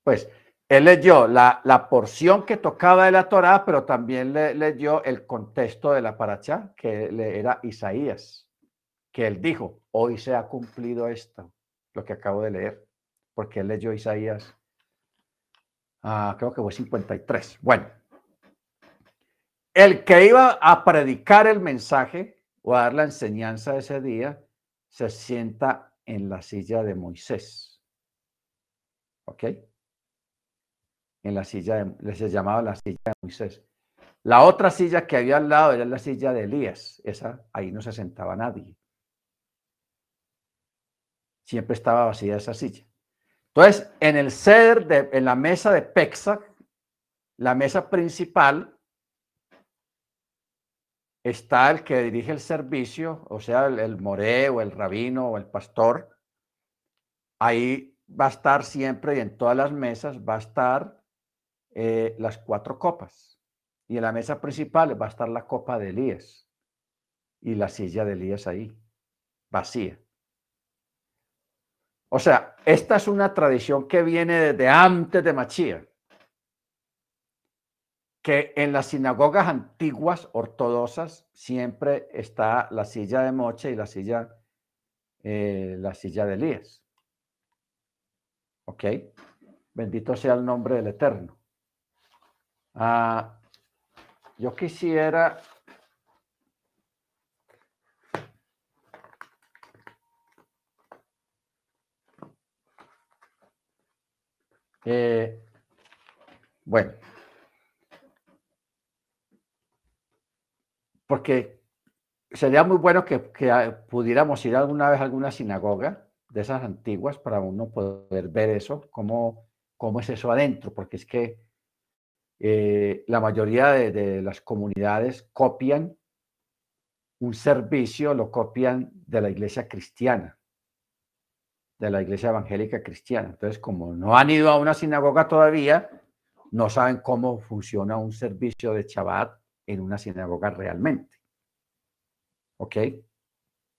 Pues él leyó la, la porción que tocaba de la Torá, pero también le, leyó el contexto de la paracha, que le era Isaías, que él dijo, hoy se ha cumplido esto, lo que acabo de leer, porque él leyó Isaías, ah, creo que fue 53. Bueno, el que iba a predicar el mensaje o a dar la enseñanza ese día se sienta en la silla de Moisés. ¿Ok? En la silla, de, se llamaba la silla de Moisés. La otra silla que había al lado era la silla de Elías. Esa, ahí no se sentaba nadie. Siempre estaba vacía esa silla. Entonces, en el ceder, de, en la mesa de Pexa, la mesa principal, está el que dirige el servicio, o sea, el, el moré o el rabino o el pastor. Ahí va a estar siempre y en todas las mesas va a estar eh, las cuatro copas. Y en la mesa principal va a estar la copa de Elías y la silla de Elías ahí, vacía. O sea, esta es una tradición que viene desde antes de Machía, que en las sinagogas antiguas ortodoxas siempre está la silla de Moche y la silla, eh, la silla de Elías. ¿Ok? Bendito sea el nombre del Eterno. Ah, yo quisiera Eh, bueno, porque sería muy bueno que, pudiéramos ir alguna vez a alguna sinagoga de esas antiguas para uno poder ver eso, cómo, cómo es eso adentro, porque es que eh, la mayoría de, de, las comunidades copian un servicio, lo copian de la iglesia cristiana de la iglesia evangélica cristiana. Entonces, como no han ido a una sinagoga todavía, no saben cómo funciona un servicio de Shabbat en una sinagoga realmente. ¿Ok?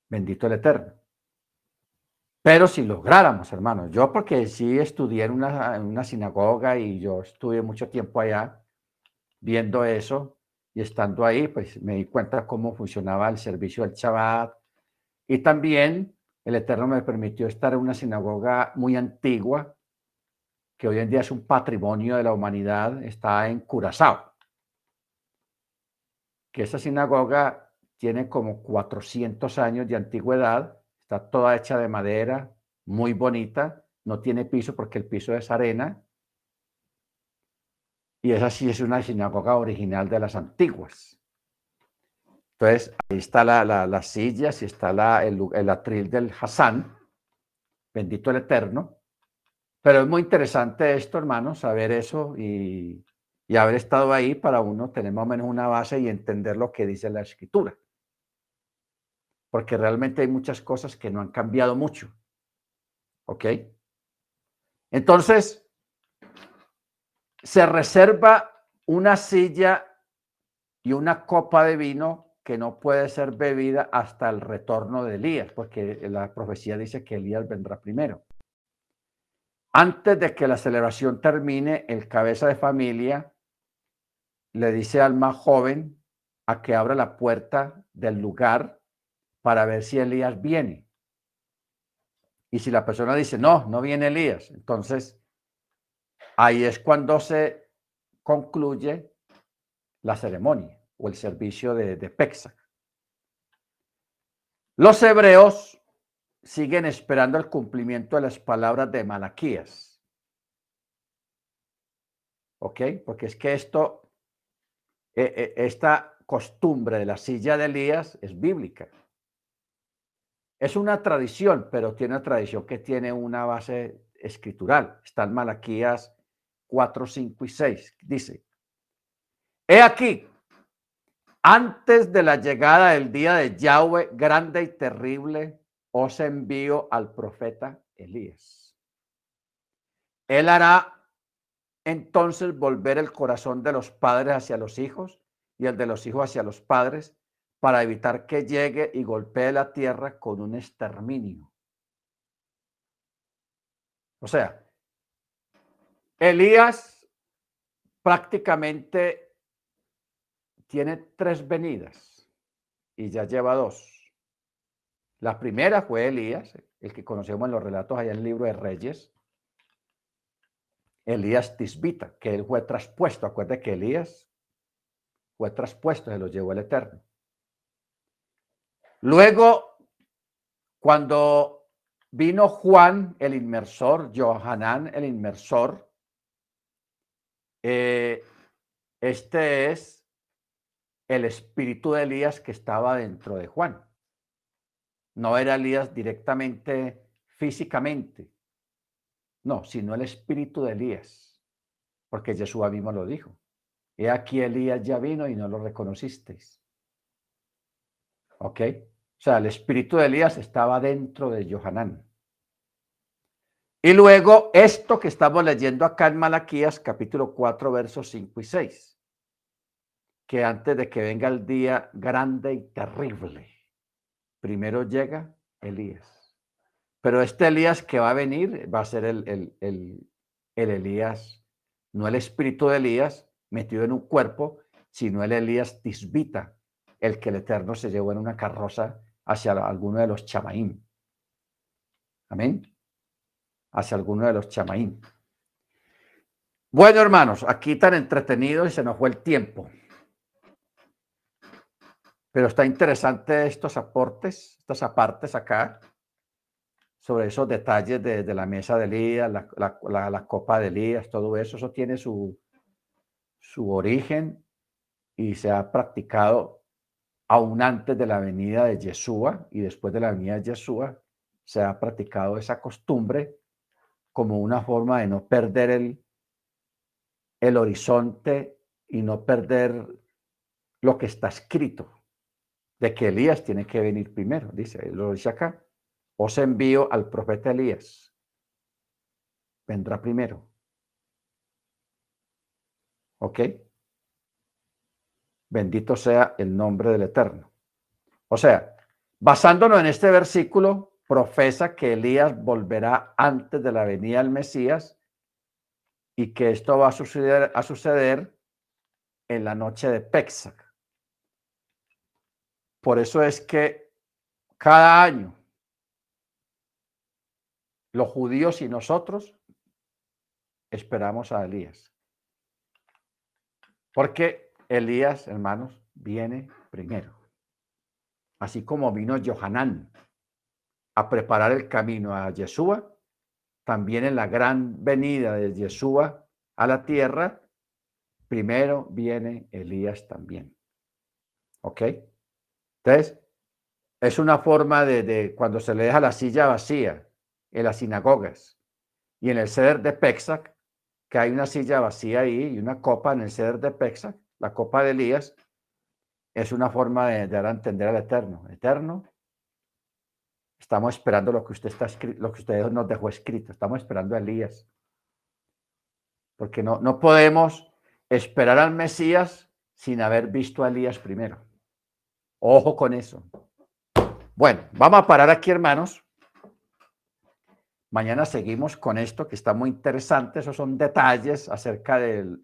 Bendito el Eterno. Pero si lográramos, hermanos, yo porque sí estudié en una, una sinagoga y yo estuve mucho tiempo allá viendo eso y estando ahí, pues me di cuenta cómo funcionaba el servicio del Shabbat y también el Eterno me permitió estar en una sinagoga muy antigua, que hoy en día es un patrimonio de la humanidad, está en Curazao. Que esa sinagoga tiene como 400 años de antigüedad, está toda hecha de madera, muy bonita, no tiene piso porque el piso es arena. Y esa sí es una sinagoga original de las antiguas. Entonces, ahí está la, la, las sillas y está la, el, atril del Hassan, bendito el Eterno. Pero es muy interesante esto, hermanos, saber eso y, y haber estado ahí para uno tener más o menos una base y entender lo que dice la escritura. Porque realmente hay muchas cosas que no han cambiado mucho. ¿Ok? Entonces, se reserva una silla y una copa de vino que no puede ser bebida hasta el retorno de Elías, porque la profecía dice que Elías vendrá primero. Antes de que la celebración termine, el cabeza de familia le dice al más joven a que abra la puerta del lugar para ver si Elías viene. Y si la persona dice, no, no viene Elías, entonces ahí es cuando se concluye la ceremonia o el servicio de, de Pexa. Los hebreos siguen esperando el cumplimiento de las palabras de Malaquías. ¿Ok? Porque es que esto, esta costumbre de la silla de Elías es bíblica. Es una tradición, pero tiene una tradición que tiene una base escritural. Está en Malaquías 4, 5 y 6. Dice, he aquí, antes de la llegada del día de Yahweh grande y terrible, os envío al profeta Elías. Él hará entonces volver el corazón de los padres hacia los hijos y el de los hijos hacia los padres para evitar que llegue y golpee la tierra con un exterminio. O sea, Elías prácticamente tiene tres venidas y ya lleva dos. La primera fue Elías, el que conocemos en los relatos allá en el libro de Reyes. Elías Tisbita, que él fue traspuesto. Acuérdate que Elías fue traspuesto, se lo llevó el Eterno. Luego, cuando vino Juan el inmersor, Johanán el inmersor, eh, este es el espíritu de Elías que estaba dentro de Juan. No era Elías directamente, físicamente. No, sino el espíritu de Elías, porque Jesús mismo lo dijo. He aquí Elías ya vino y no lo reconocisteis. ¿Ok? O sea, el espíritu de Elías estaba dentro de Johanán. Y luego esto que estamos leyendo acá en Malaquías capítulo 4 versos 5 y 6, que antes de que venga el día grande y terrible, primero llega Elías. Pero este Elías que va a venir va a ser el, el, el, el Elías, no el espíritu de Elías metido en un cuerpo, sino el Elías tisbita, el que el Eterno se llevó en una carroza hacia alguno de los chamaín. Amén hacia alguno de los chamaín. Bueno, hermanos, aquí tan entretenido y se nos fue el tiempo. Pero está interesante estos aportes, estas apartes acá, sobre esos detalles de, la mesa de Elías, la, copa de Elías, todo eso, eso tiene su, su origen y se ha practicado aún antes de la venida de Yeshua y después de la venida de Yeshua, se ha practicado esa costumbre como una forma de no perder el, el horizonte y no perder lo que está escrito, de que Elías tiene que venir primero, dice, lo dice acá, os envío al profeta Elías, vendrá primero. ¿Ok? Bendito sea el nombre del Eterno. O sea, basándonos en este versículo, profesa que Elías volverá antes de la venida del Mesías y que esto va a suceder, a suceder en la noche de Pexac. Por eso es que cada año los judíos y nosotros esperamos a Elías. Porque Elías, hermanos, viene primero. Así como vino Johanán a preparar el camino a Yeshua, también en la gran venida de Yeshua a la tierra, primero viene Elías también. ¿Ok? Entonces, es una forma de, cuando se le deja la silla vacía en las sinagogas y en el ceder de Pexac, que hay una silla vacía ahí y una copa en el ceder de Pexac, la copa de Elías, es una forma de dar a entender al Eterno. Eterno, Estamos esperando lo que usted está lo que usted nos dejó escrito. Estamos esperando a Elías. Porque no, no podemos esperar al Mesías sin haber visto a Elías primero. Ojo con eso. Bueno, vamos a parar aquí, hermanos. Mañana seguimos con esto que está muy interesante. Esos son detalles acerca de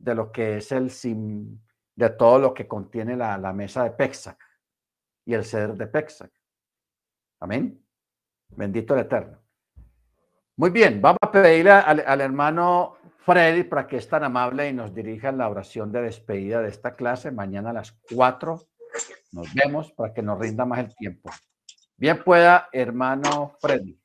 lo que es el sim, de todo lo que contiene la, la mesa de Pexac y el ceder de Pexac. Amén. Bendito el Eterno. Muy bien, vamos a pedirle al, hermano Freddy para que es tan amable y nos dirija la oración de despedida de esta clase. Mañana a las 4 nos vemos para que nos rinda más el tiempo. Bien pueda, hermano Freddy.